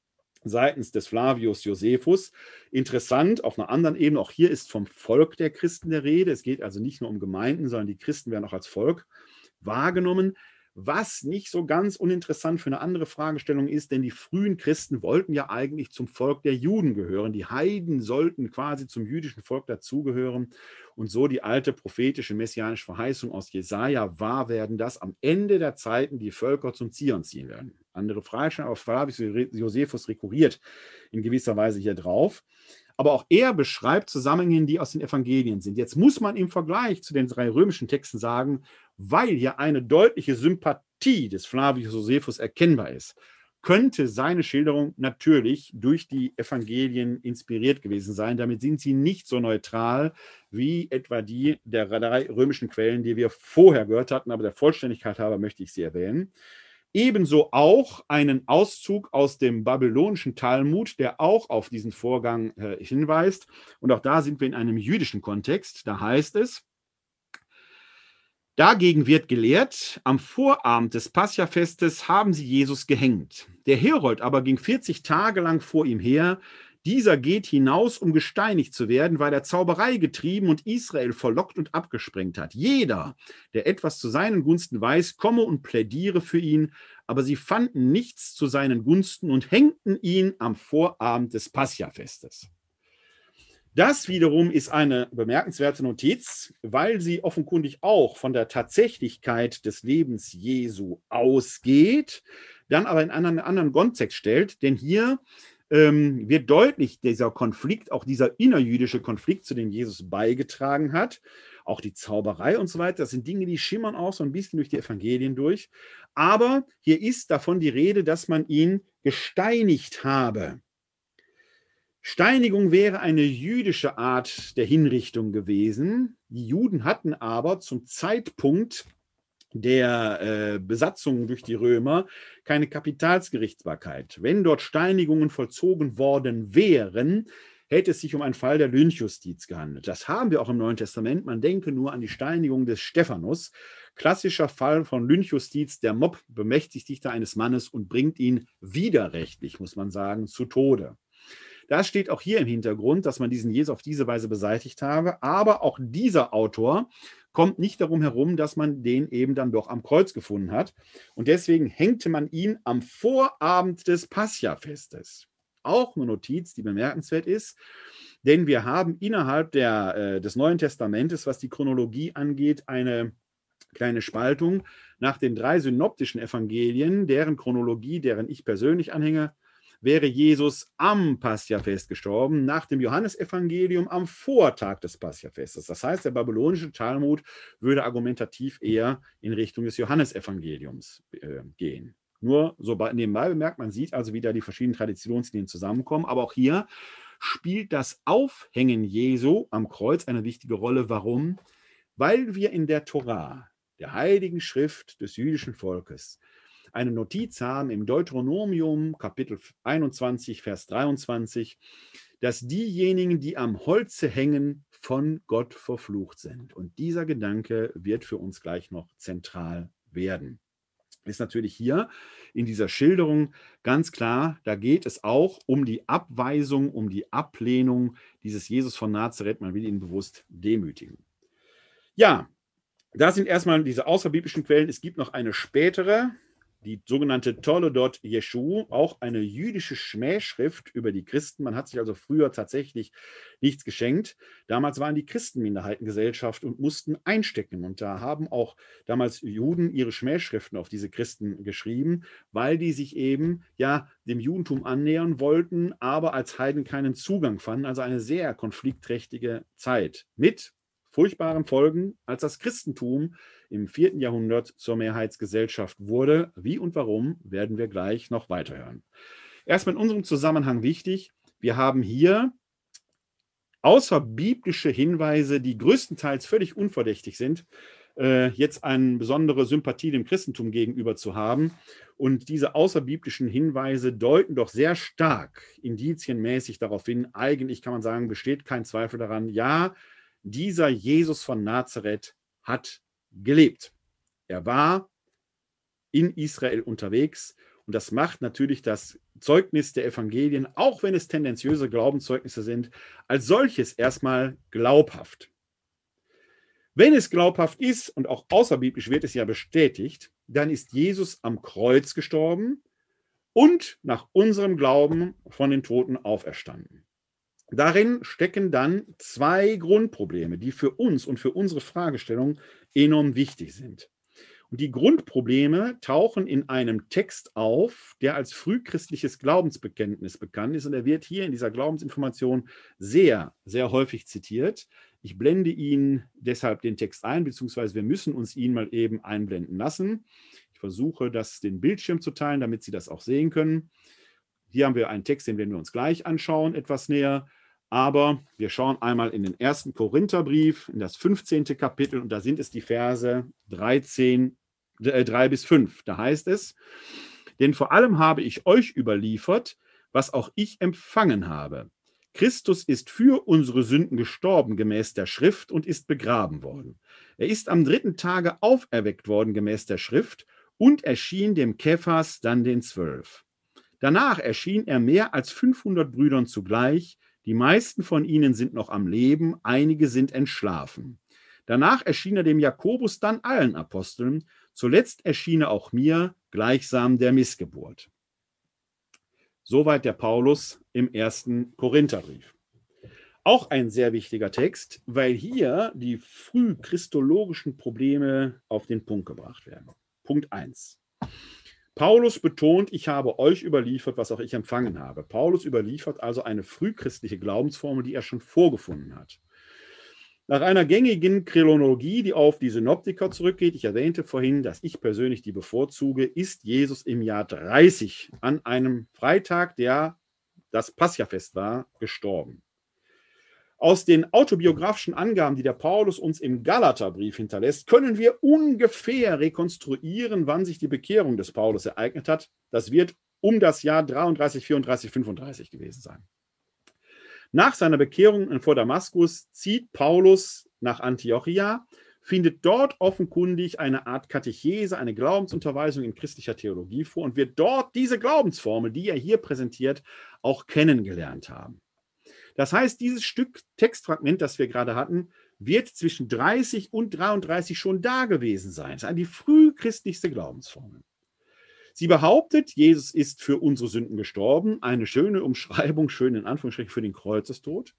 seitens des Flavius Josephus. Interessant, auf einer anderen Ebene, auch hier ist vom Volk der Christen der Rede. Es geht also nicht nur um Gemeinden, sondern die Christen werden auch als Volk wahrgenommen. Was nicht so ganz uninteressant für eine andere Fragestellung ist, denn die frühen Christen wollten ja eigentlich zum Volk der Juden gehören. Die Heiden sollten quasi zum jüdischen Volk dazugehören und so die alte prophetische messianische Verheißung aus Jesaja wahr werden, dass am Ende der Zeiten die Völker zum Zion ziehen werden. Andere Fragestellung, aber Flavius Josephus rekurriert in gewisser Weise hier drauf. Aber auch er beschreibt Zusammenhänge, die aus den Evangelien sind. Jetzt muss man im Vergleich zu den drei römischen Texten sagen, weil hier eine deutliche Sympathie des Flavius Josephus erkennbar ist, könnte seine Schilderung natürlich durch die Evangelien inspiriert gewesen sein. Damit sind sie nicht so neutral wie etwa die der drei römischen Quellen, die wir vorher gehört hatten, aber der Vollständigkeit halber möchte ich sie erwähnen. Ebenso auch einen Auszug aus dem babylonischen Talmud, der auch auf diesen Vorgang äh, hinweist. Und auch da sind wir in einem jüdischen Kontext. Da heißt es, Dagegen wird gelehrt, am Vorabend des Pascha-Festes haben sie Jesus gehängt. Der Herold aber ging 40 Tage lang vor ihm her, Dieser geht hinaus, um gesteinigt zu werden, weil er Zauberei getrieben und Israel verlockt und abgesprengt hat. Jeder, der etwas zu seinen Gunsten weiß, komme und plädiere für ihn, aber sie fanden nichts zu seinen Gunsten und hängten ihn am Vorabend des Pascha-Festes. Das wiederum ist eine bemerkenswerte Notiz, weil sie offenkundig auch von der Tatsächlichkeit des Lebens Jesu ausgeht, dann aber in einen anderen Kontext stellt, denn hier ähm, wird deutlich dieser Konflikt, auch dieser innerjüdische Konflikt, zu dem Jesus beigetragen hat. Auch die Zauberei und so weiter, das sind Dinge, die schimmern auch so ein bisschen durch die Evangelien durch. Aber hier ist davon die Rede, dass man ihn gesteinigt habe. Steinigung wäre eine jüdische Art der Hinrichtung gewesen. Die Juden hatten aber zum Zeitpunkt der äh, Besatzung durch die Römer keine Kapitalsgerichtsbarkeit. Wenn dort Steinigungen vollzogen worden wären, hätte es sich um einen Fall der Lynchjustiz gehandelt. Das haben wir auch im Neuen Testament. Man denke nur an die Steinigung des Stephanus. Klassischer Fall von Lynchjustiz. Der Mob bemächtigt sich da eines Mannes und bringt ihn widerrechtlich, muss man sagen, zu Tode. Das steht auch hier im Hintergrund, dass man diesen Jesus auf diese Weise beseitigt habe. Aber auch dieser Autor kommt nicht darum herum, dass man den eben dann doch am Kreuz gefunden hat. Und deswegen hängte man ihn am Vorabend des Pascha-Festes. Auch eine Notiz, die bemerkenswert ist, denn wir haben innerhalb der, äh, des Neuen Testamentes, was die Chronologie angeht, eine kleine Spaltung nach den drei synoptischen Evangelien, deren Chronologie, deren ich persönlich anhänge, wäre Jesus am Passiafest gestorben, nach dem Johannesevangelium am Vortag des Passiafestes. Das heißt, der babylonische Talmud würde argumentativ eher in Richtung des Johannesevangeliums äh, gehen. Nur so nebenbei bemerkt, man sieht also, wie da die verschiedenen Traditionslinien zusammenkommen. Aber auch hier spielt das Aufhängen Jesu am Kreuz eine wichtige Rolle. Warum? Weil wir in der Torah, der heiligen Schrift des jüdischen Volkes, eine Notiz haben im Deuteronomium Kapitel 21, Vers 23, dass diejenigen, die am Holze hängen, von Gott verflucht sind. Und dieser Gedanke wird für uns gleich noch zentral werden. Ist natürlich hier in dieser Schilderung ganz klar, da geht es auch um die Abweisung, um die Ablehnung dieses Jesus von Nazareth. Man will ihn bewusst demütigen. Ja, da sind erstmal diese außerbiblischen Quellen. Es gibt noch eine spätere, die sogenannte Toledot Jeshu, auch eine jüdische Schmähschrift über die Christen. Man hat sich also früher tatsächlich nichts geschenkt. Damals waren die Christen Minderheitengesellschaft und mussten einstecken. Und da haben auch damals Juden ihre Schmähschriften auf diese Christen geschrieben, weil die sich eben ja dem Judentum annähern wollten, aber als Heiden keinen Zugang fanden. Also eine sehr konfliktträchtige Zeit mit furchtbaren Folgen, als das Christentum im vierten Jahrhundert zur Mehrheitsgesellschaft wurde. Wie und warum werden wir gleich noch weiterhören. Erstmal in unserem Zusammenhang wichtig, wir haben hier außerbiblische Hinweise, die größtenteils völlig unverdächtig sind, äh, jetzt eine besondere Sympathie dem Christentum gegenüber zu haben. Und diese außerbiblischen Hinweise deuten doch sehr stark indizienmäßig darauf hin, eigentlich kann man sagen, besteht kein Zweifel daran, ja, dieser Jesus von Nazareth hat gelebt. Er war in Israel unterwegs und das macht natürlich das Zeugnis der Evangelien, auch wenn es tendenziöse Glaubenszeugnisse sind, als solches erstmal glaubhaft. Wenn es glaubhaft ist und auch außerbiblisch wird es ja bestätigt, dann ist Jesus am Kreuz gestorben und nach unserem Glauben von den Toten auferstanden. Darin stecken dann zwei Grundprobleme, die für uns und für unsere Fragestellung enorm wichtig sind. Und die Grundprobleme tauchen in einem Text auf, der als frühchristliches Glaubensbekenntnis bekannt ist. Und er wird hier in dieser Glaubensinformation sehr, sehr häufig zitiert. Ich blende Ihnen deshalb den Text ein, beziehungsweise wir müssen uns ihn mal eben einblenden lassen. Ich versuche, das den Bildschirm zu teilen, damit Sie das auch sehen können. Hier haben wir einen Text, den werden wir uns gleich anschauen, etwas näher. Aber wir schauen einmal in den ersten Korintherbrief, in das 15. Kapitel, und da sind es die Verse 13, äh, 3 bis 5. Da heißt es, denn vor allem habe ich euch überliefert, was auch ich empfangen habe. Christus ist für unsere Sünden gestorben gemäß der Schrift und ist begraben worden. Er ist am dritten Tage auferweckt worden gemäß der Schrift und erschien dem Kephas, dann den Zwölf. Danach erschien er mehr als 500 Brüdern zugleich. Die meisten von ihnen sind noch am Leben, einige sind entschlafen. Danach erschien er dem Jakobus, dann allen Aposteln. Zuletzt erschien er auch mir, gleichsam der Missgeburt. Soweit der Paulus im ersten Korintherbrief. Auch ein sehr wichtiger Text, weil hier die frühchristologischen Probleme auf den Punkt gebracht werden. Punkt 1. Paulus betont, ich habe euch überliefert, was auch ich empfangen habe. Paulus überliefert also eine frühchristliche Glaubensformel, die er schon vorgefunden hat. Nach einer gängigen Chronologie, die auf die Synoptiker zurückgeht, ich erwähnte vorhin, dass ich persönlich die bevorzuge, ist Jesus im Jahr 30 an einem Freitag, der das Passiafest war, gestorben. Aus den autobiografischen Angaben, die der Paulus uns im Galaterbrief hinterlässt, können wir ungefähr rekonstruieren, wann sich die Bekehrung des Paulus ereignet hat. Das wird um das Jahr 33, 34, 35 gewesen sein. Nach seiner Bekehrung vor Damaskus zieht Paulus nach Antiochia, findet dort offenkundig eine Art Katechese, eine Glaubensunterweisung in christlicher Theologie vor und wird dort diese Glaubensformel, die er hier präsentiert, auch kennengelernt haben. Das heißt, dieses Stück Textfragment, das wir gerade hatten, wird zwischen 30 und 33 schon da gewesen sein. Das ist die frühchristlichste Glaubensformel. Sie behauptet, Jesus ist für unsere Sünden gestorben, eine schöne Umschreibung, schön in Anführungsstrichen für den Kreuzestod,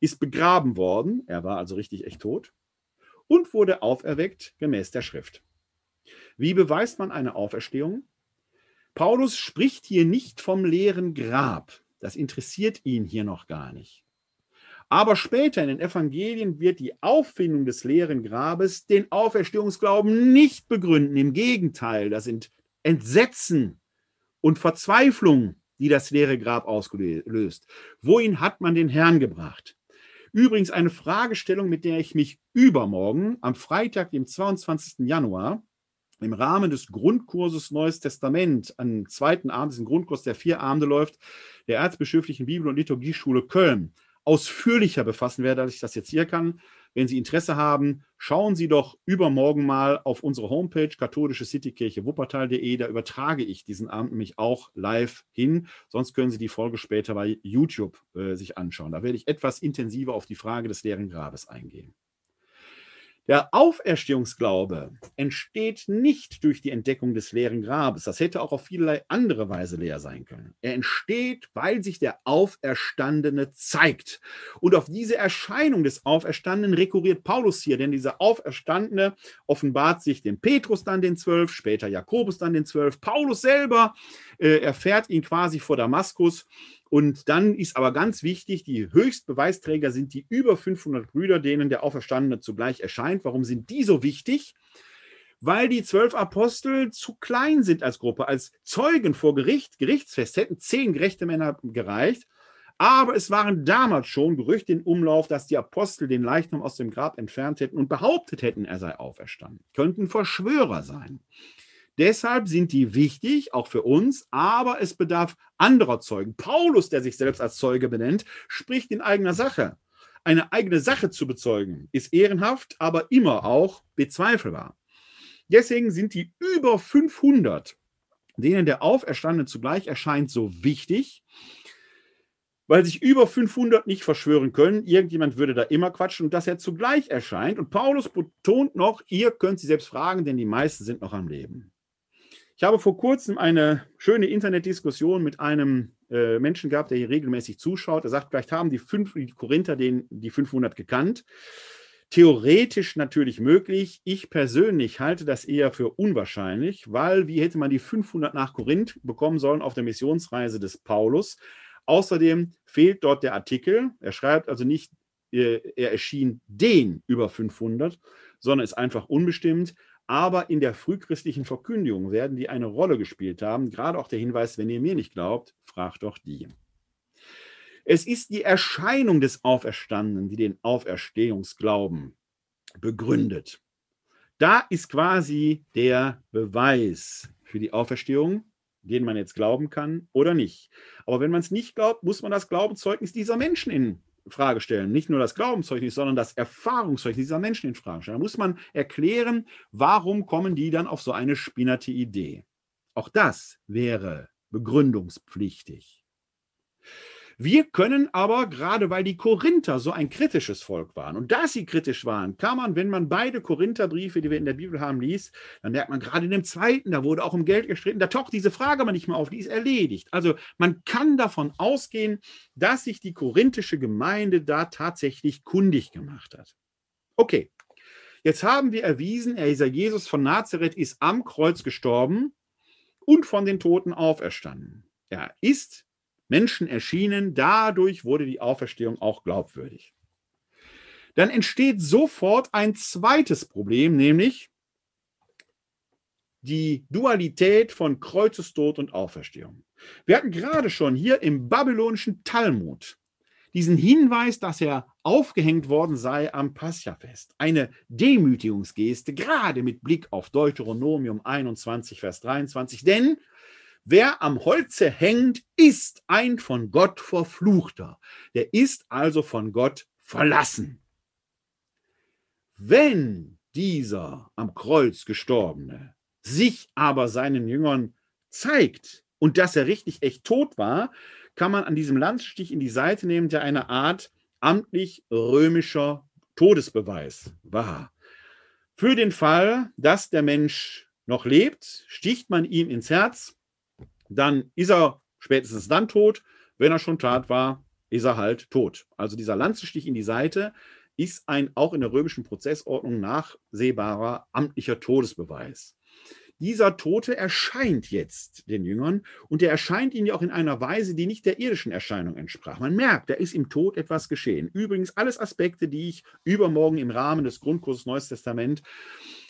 ist begraben worden, er war also richtig echt tot, und wurde auferweckt gemäß der Schrift. Wie beweist man eine Auferstehung? Paulus spricht hier nicht vom leeren Grab. Das interessiert ihn hier noch gar nicht. Aber später in den Evangelien wird die Auffindung des leeren Grabes den Auferstehungsglauben nicht begründen. Im Gegenteil, das sind Entsetzen und Verzweiflung, die das leere Grab ausgelöst. Wohin hat man den Herrn gebracht? Übrigens eine Fragestellung, mit der ich mich übermorgen am Freitag, dem 22. Januar, im Rahmen des Grundkurses Neues Testament, am zweiten Abend, diesen Grundkurs, der vier Abende läuft, der Erzbischöflichen Bibel- und Liturgieschule Köln, ausführlicher befassen werde, als ich das jetzt hier kann. Wenn Sie Interesse haben, schauen Sie doch übermorgen mal auf unsere Homepage katholische Citykirche Wuppertal.de. Da übertrage ich diesen Abend nämlich auch live hin. Sonst können Sie die Folge später bei YouTube äh, sich anschauen. Da werde ich etwas intensiver auf die Frage des leeren Grabes eingehen. Der Auferstehungsglaube entsteht nicht durch die Entdeckung des leeren Grabes. Das hätte auch auf vielerlei andere Weise leer sein können. Er entsteht, weil sich der Auferstandene zeigt. Und auf diese Erscheinung des Auferstandenen rekurriert Paulus hier, denn dieser Auferstandene offenbart sich dem Petrus dann den Zwölf, später Jakobus dann den Zwölf. Paulus selber äh, erfährt ihn quasi vor Damaskus und dann ist aber ganz wichtig, die Höchstbeweisträger sind die über 500 Brüder, denen der Auferstandene zugleich erscheint. Warum sind die so wichtig? Weil die zwölf Apostel zu klein sind als Gruppe. Als Zeugen vor Gericht, Gerichtsfest hätten zehn gerechte Männer gereicht. Aber es waren damals schon Gerüchte in Umlauf, dass die Apostel den Leichnam aus dem Grab entfernt hätten und behauptet hätten, er sei auferstanden. Könnten Verschwörer sein. Deshalb sind die wichtig, auch für uns, aber es bedarf anderer Zeugen. Paulus, der sich selbst als Zeuge benennt, spricht in eigener Sache. Eine eigene Sache zu bezeugen ist ehrenhaft, aber immer auch bezweifelbar. Deswegen sind die über 500, denen der Auferstandene zugleich erscheint, so wichtig, weil sich über 500 nicht verschwören können. Irgendjemand würde da immer quatschen und dass er zugleich erscheint. Und Paulus betont noch, ihr könnt sie selbst fragen, denn die meisten sind noch am Leben. Ich habe vor kurzem eine schöne Internetdiskussion mit einem äh, Menschen gehabt, der hier regelmäßig zuschaut. Er sagt, vielleicht haben die, fünf, die Korinther den, die 500 gekannt. Theoretisch natürlich möglich. Ich persönlich halte das eher für unwahrscheinlich, weil wie hätte man die 500 nach Korinth bekommen sollen auf der Missionsreise des Paulus? Außerdem fehlt dort der Artikel. Er schreibt also nicht, äh, er erschien den über 500, sondern ist einfach unbestimmt. Aber in der frühchristlichen Verkündigung werden die eine Rolle gespielt haben. Gerade auch der Hinweis, wenn ihr mir nicht glaubt, fragt doch die. Es ist die Erscheinung des Auferstandenen, die den Auferstehungsglauben begründet. Da ist quasi der Beweis für die Auferstehung, den man jetzt glauben kann oder nicht. Aber wenn man es nicht glaubt, muss man das Glaubenszeugnis dieser Menschen in Frage stellen. Nicht nur das Glaubenszeugnis, sondern das Erfahrungszeugnis dieser Menschen in Frage stellen. Da muss man erklären, warum kommen die dann auf so eine spinnerte Idee. Auch das wäre begründungspflichtig. Wir können aber, gerade weil die Korinther so ein kritisches Volk waren und dass sie kritisch waren, kann man, wenn man beide Korintherbriefe, die wir in der Bibel haben, liest, dann merkt man gerade in dem zweiten, da wurde auch um Geld gestritten, da taucht diese Frage aber nicht mehr auf, die ist erledigt. Also man kann davon ausgehen, dass sich die korinthische Gemeinde da tatsächlich kundig gemacht hat. Okay, jetzt haben wir erwiesen, er ist Jesus von Nazareth ist am Kreuz gestorben und von den Toten auferstanden. Er ist Menschen erschienen. Dadurch wurde die Auferstehung auch glaubwürdig. Dann entsteht sofort ein zweites Problem, nämlich die Dualität von Kreuzestod und Auferstehung. Wir hatten gerade schon hier im babylonischen Talmud diesen Hinweis, dass er aufgehängt worden sei am Pascha-Fest. Eine Demütigungsgeste, gerade mit Blick auf Deuteronomium 21, Vers 23. Denn Wer am Holze hängt, ist ein von Gott verfluchter. Der ist also von Gott verlassen. Wenn dieser am Kreuz gestorbene sich aber seinen Jüngern zeigt und dass er richtig echt tot war, kann man an diesem Lanzstich in die Seite nehmen, der eine Art amtlich römischer Todesbeweis war. Für den Fall, dass der Mensch noch lebt, sticht man ihm ins Herz dann ist er spätestens dann tot. Wenn er schon tot war, ist er halt tot. Also dieser Lanzenstich in die Seite ist ein auch in der römischen Prozessordnung nachsehbarer amtlicher Todesbeweis. Dieser Tote erscheint jetzt den Jüngern und er erscheint ihnen ja auch in einer Weise, die nicht der irdischen Erscheinung entsprach. Man merkt, da ist im Tod etwas geschehen. Übrigens alles Aspekte, die ich übermorgen im Rahmen des Grundkurses Neues Testament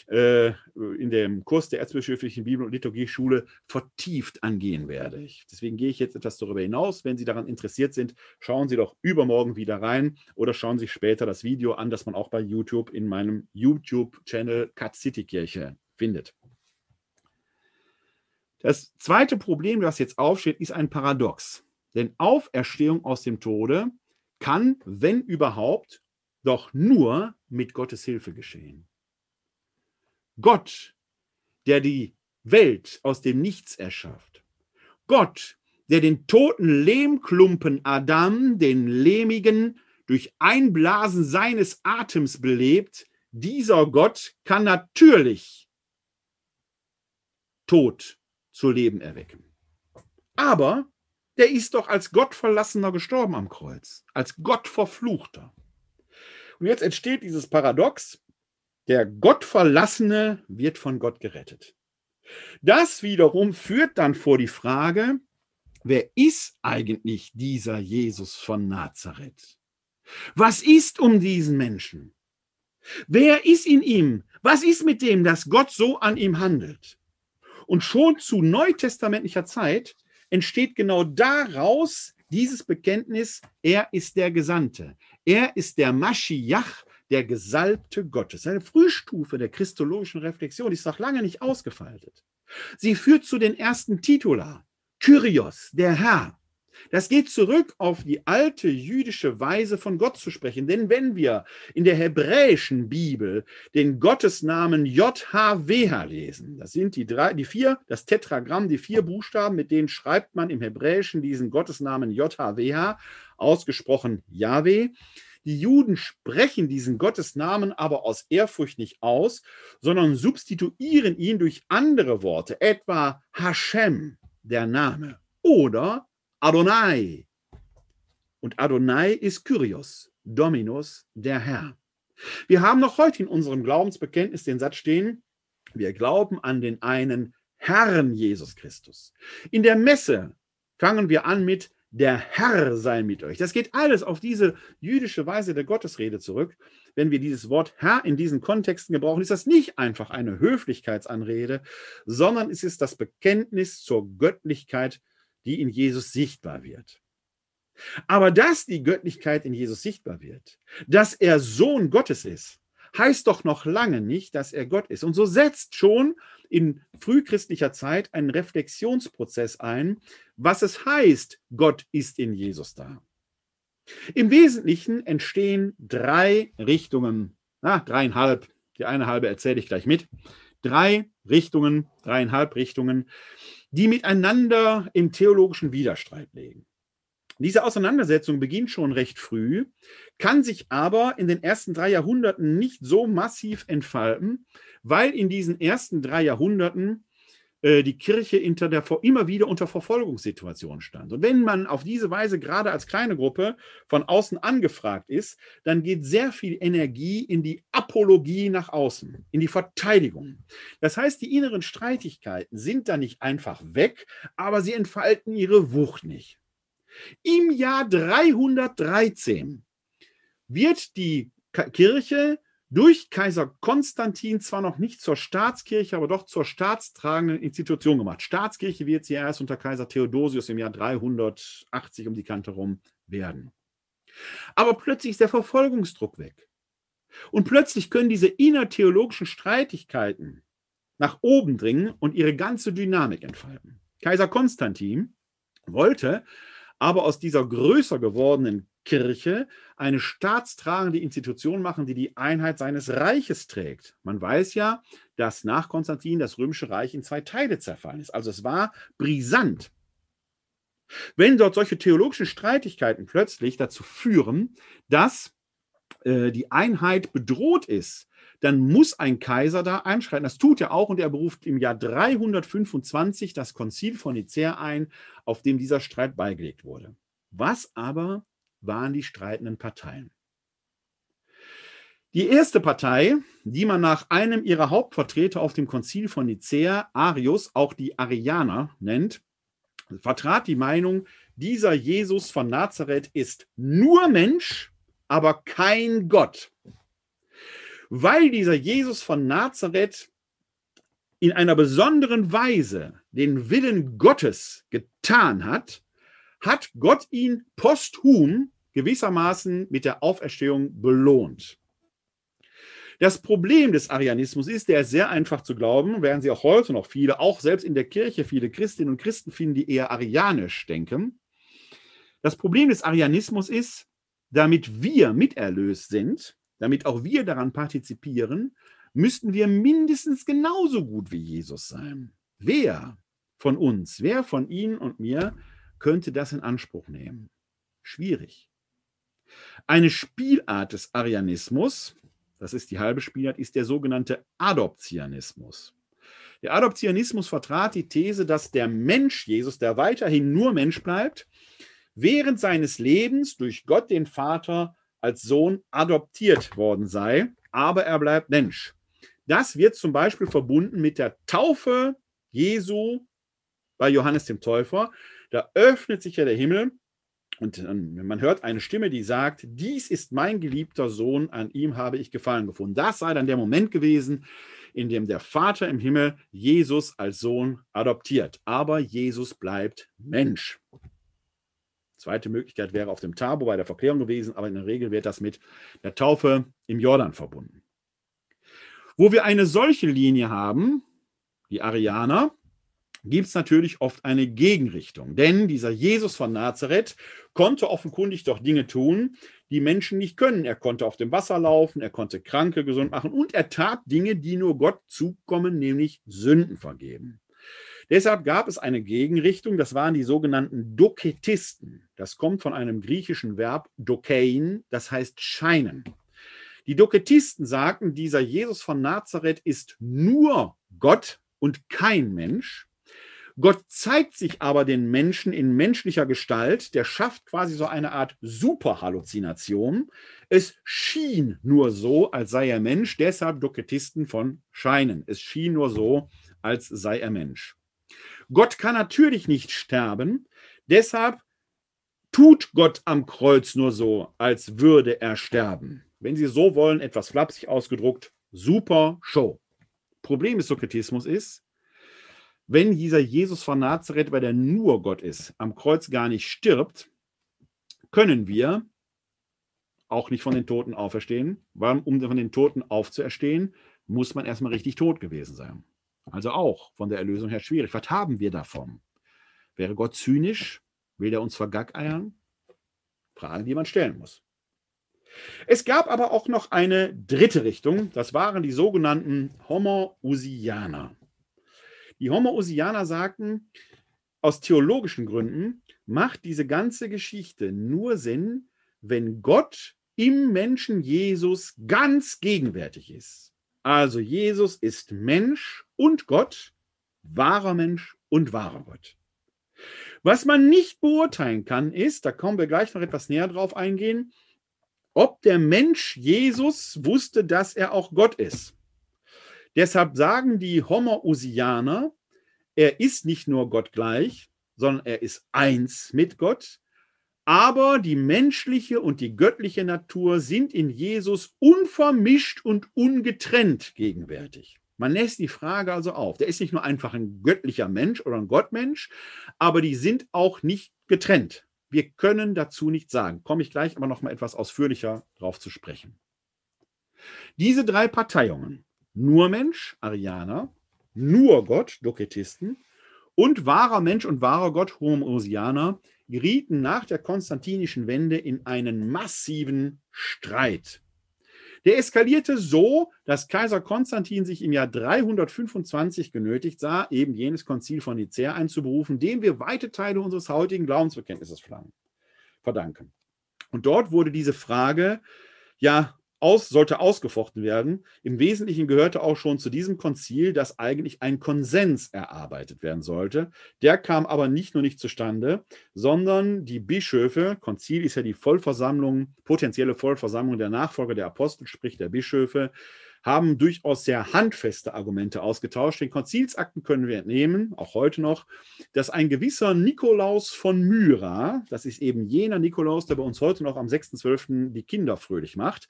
äh, in dem Kurs der Erzbischöflichen Bibel- und Liturgieschule vertieft angehen werde. Deswegen gehe ich jetzt etwas darüber hinaus. Wenn Sie daran interessiert sind, schauen Sie doch übermorgen wieder rein oder schauen Sie später das Video an, das man auch bei YouTube in meinem YouTube-Channel Cut City Kirche findet. Das zweite Problem, das jetzt aufsteht, ist ein Paradox. Denn Auferstehung aus dem Tode kann, wenn überhaupt, doch nur mit Gottes Hilfe geschehen. Gott, der die Welt aus dem Nichts erschafft. Gott, der den toten Lehmklumpen Adam, den lehmigen, durch Einblasen seines Atems belebt, dieser Gott kann natürlich Tod zu Leben erwecken. Aber der ist doch als Gottverlassener gestorben am Kreuz, als Gottverfluchter. Und jetzt entsteht dieses Paradox, der Gottverlassene wird von Gott gerettet. Das wiederum führt dann vor die Frage, wer ist eigentlich dieser Jesus von Nazareth? Was ist um diesen Menschen? Wer ist in ihm? Was ist mit dem, dass Gott so an ihm handelt? Und schon zu neutestamentlicher Zeit entsteht genau daraus dieses Bekenntnis, er ist der Gesandte. Er ist der Maschiach, der Gesalbte Gottes. Eine Frühstufe der christologischen Reflexion, ist noch lange nicht ausgefaltet. Sie führt zu den ersten Titula. Kyrios, der Herr. Das geht zurück auf die alte jüdische Weise von Gott zu sprechen. Denn wenn wir in der hebräischen Bibel den Gottesnamen JHWH lesen, das sind die drei, die vier, das Tetragramm, die vier Buchstaben, mit denen schreibt man im Hebräischen diesen Gottesnamen JHWH, ausgesprochen Yahweh. Die Juden sprechen diesen Gottesnamen aber aus Ehrfurcht nicht aus, sondern substituieren ihn durch andere Worte, etwa Hashem, der Name, oder Adonai. Und Adonai ist Kyrios, Dominus, der Herr. Wir haben noch heute in unserem Glaubensbekenntnis den Satz stehen, wir glauben an den einen Herrn Jesus Christus. In der Messe fangen wir an mit der Herr sei mit euch. Das geht alles auf diese jüdische Weise der Gottesrede zurück. Wenn wir dieses Wort Herr in diesen Kontexten gebrauchen, ist das nicht einfach eine Höflichkeitsanrede, sondern es ist das Bekenntnis zur Göttlichkeit, die in Jesus sichtbar wird. Aber dass die Göttlichkeit in Jesus sichtbar wird, dass er Sohn Gottes ist, heißt doch noch lange nicht, dass er Gott ist. Und so setzt schon in frühchristlicher Zeit ein Reflexionsprozess ein, was es heißt, Gott ist in Jesus da. Im Wesentlichen entstehen drei Richtungen, na, dreieinhalb, die eine halbe erzähle ich gleich mit, drei Richtungen, dreieinhalb Richtungen, die miteinander im theologischen Widerstreit legen. Diese Auseinandersetzung beginnt schon recht früh, kann sich aber in den ersten drei Jahrhunderten nicht so massiv entfalten, weil in diesen ersten drei Jahrhunderten äh, die Kirche der, immer wieder unter Verfolgungssituationen stand. Und wenn man auf diese Weise gerade als kleine Gruppe von außen angefragt ist, dann geht sehr viel Energie in die Apologie nach außen, in die Verteidigung. Das heißt, die inneren Streitigkeiten sind da nicht einfach weg, aber sie entfalten ihre Wucht nicht. Im Jahr 313 wird die Kirche durch Kaiser Konstantin zwar noch nicht zur Staatskirche, aber doch zur staatstragenden Institution gemacht. Staatskirche wird sie erst unter Kaiser Theodosius im Jahr 380 um die Kante rum werden. Aber plötzlich ist der Verfolgungsdruck weg. Und plötzlich können diese innertheologischen Streitigkeiten nach oben dringen und ihre ganze Dynamik entfalten. Kaiser Konstantin wollte aber aus dieser größer gewordenen Kirche eine staatstragende Institution machen, die die Einheit seines Reiches trägt. Man weiß ja, dass nach Konstantin das römische Reich in zwei Teile zerfallen ist. Also es war brisant. Wenn dort solche theologischen Streitigkeiten plötzlich dazu führen, dass äh, die Einheit bedroht ist, dann muss ein Kaiser da einschreiten. Das tut er auch und er beruft im Jahr 325 das Konzil von Nicäa ein, auf dem dieser Streit beigelegt wurde. Was aber waren die streitenden Parteien? Die erste Partei, die man nach einem ihrer Hauptvertreter auf dem Konzil von Nicäa, Arius, auch die Arianer nennt, vertrat die Meinung, dieser Jesus von Nazareth ist nur Mensch, aber kein Gott weil dieser Jesus von Nazareth in einer besonderen Weise den Willen Gottes getan hat, hat Gott ihn posthum gewissermaßen mit der Auferstehung belohnt. Das Problem des Arianismus ist, der ist sehr einfach zu glauben, werden Sie auch heute noch viele, auch selbst in der Kirche viele Christinnen und Christen finden, die eher arianisch denken. Das Problem des Arianismus ist, damit wir miterlöst sind, damit auch wir daran partizipieren, müssten wir mindestens genauso gut wie Jesus sein. Wer von uns, wer von Ihnen und mir könnte das in Anspruch nehmen? Schwierig. Eine Spielart des Arianismus, das ist die halbe Spielart, ist der sogenannte Adoptionismus. Der Adoptionismus vertrat die These, dass der Mensch Jesus, der weiterhin nur Mensch bleibt, während seines Lebens durch Gott den Vater als Sohn adoptiert worden sei, aber er bleibt Mensch. Das wird zum Beispiel verbunden mit der Taufe Jesu bei Johannes dem Täufer. Da öffnet sich ja der Himmel und man hört eine Stimme, die sagt, dies ist mein geliebter Sohn, an ihm habe ich Gefallen gefunden. Das sei dann der Moment gewesen, in dem der Vater im Himmel Jesus als Sohn adoptiert. Aber Jesus bleibt Mensch. Zweite Möglichkeit wäre auf dem Tabo bei der Verklärung gewesen, aber in der Regel wird das mit der Taufe im Jordan verbunden. Wo wir eine solche Linie haben, die Arianer, gibt es natürlich oft eine Gegenrichtung. Denn dieser Jesus von Nazareth konnte offenkundig doch Dinge tun, die Menschen nicht können. Er konnte auf dem Wasser laufen, er konnte Kranke gesund machen und er tat Dinge, die nur Gott zukommen, nämlich Sünden vergeben. Deshalb gab es eine Gegenrichtung, das waren die sogenannten Doketisten. Das kommt von einem griechischen Verb dokein, das heißt scheinen. Die Doketisten sagten, dieser Jesus von Nazareth ist nur Gott und kein Mensch. Gott zeigt sich aber den Menschen in menschlicher Gestalt, der schafft quasi so eine Art Superhalluzination. Es schien nur so, als sei er Mensch, deshalb Doketisten von Scheinen. Es schien nur so, als sei er Mensch. Gott kann natürlich nicht sterben, deshalb tut Gott am Kreuz nur so, als würde er sterben. Wenn Sie so wollen, etwas flapsig ausgedruckt, super Show. Problem des Sokratismus ist, wenn dieser Jesus von Nazareth, weil er nur Gott ist, am Kreuz gar nicht stirbt, können wir auch nicht von den Toten auferstehen, weil um von den Toten aufzuerstehen, muss man erstmal richtig tot gewesen sein. Also auch von der Erlösung her schwierig. Was haben wir davon? Wäre Gott zynisch? Will er uns vergackeiern? Fragen, die man stellen muss. Es gab aber auch noch eine dritte Richtung. Das waren die sogenannten Homo Usianer. Die Homoousianer sagten, aus theologischen Gründen macht diese ganze Geschichte nur Sinn, wenn Gott im Menschen Jesus ganz gegenwärtig ist. Also Jesus ist Mensch und Gott, wahrer Mensch und wahrer Gott. Was man nicht beurteilen kann, ist, da kommen wir gleich noch etwas näher drauf eingehen, ob der Mensch Jesus wusste, dass er auch Gott ist. Deshalb sagen die Homoousianer, er ist nicht nur Gott gleich, sondern er ist eins mit Gott. Aber die menschliche und die göttliche Natur sind in Jesus unvermischt und ungetrennt gegenwärtig. Man lässt die Frage also auf. Der ist nicht nur einfach ein göttlicher Mensch oder ein Gottmensch, aber die sind auch nicht getrennt. Wir können dazu nichts sagen. Komme ich gleich aber noch mal etwas ausführlicher darauf zu sprechen. Diese drei Parteiungen, nur Mensch, Arianer, nur Gott, Doketisten, und wahrer Mensch und wahrer Gott, Homoousianer, gerieten nach der konstantinischen Wende in einen massiven Streit. Der eskalierte so, dass Kaiser Konstantin sich im Jahr 325 genötigt sah, eben jenes Konzil von Nicäa einzuberufen, dem wir weite Teile unseres heutigen Glaubensbekenntnisses verdanken. Und dort wurde diese Frage ja aus, sollte ausgefochten werden. Im Wesentlichen gehörte auch schon zu diesem Konzil, dass eigentlich ein Konsens erarbeitet werden sollte. Der kam aber nicht nur nicht zustande, sondern die Bischöfe, Konzil ist ja die Vollversammlung, potenzielle Vollversammlung der Nachfolger der Apostel, sprich der Bischöfe, haben durchaus sehr handfeste Argumente ausgetauscht. Den Konzilsakten können wir entnehmen, auch heute noch, dass ein gewisser Nikolaus von Myra, das ist eben jener Nikolaus, der bei uns heute noch am 6.12. die Kinder fröhlich macht,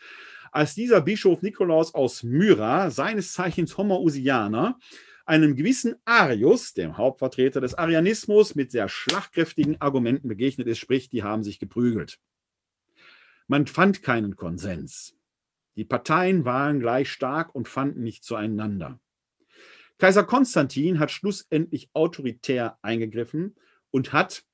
als dieser Bischof Nikolaus aus Myra, seines Zeichens Homoousianer, einem gewissen Arius, dem Hauptvertreter des Arianismus, mit sehr schlagkräftigen Argumenten begegnet ist, sprich, die haben sich geprügelt. Man fand keinen Konsens. Die Parteien waren gleich stark und fanden nicht zueinander. Kaiser Konstantin hat schlussendlich autoritär eingegriffen und hat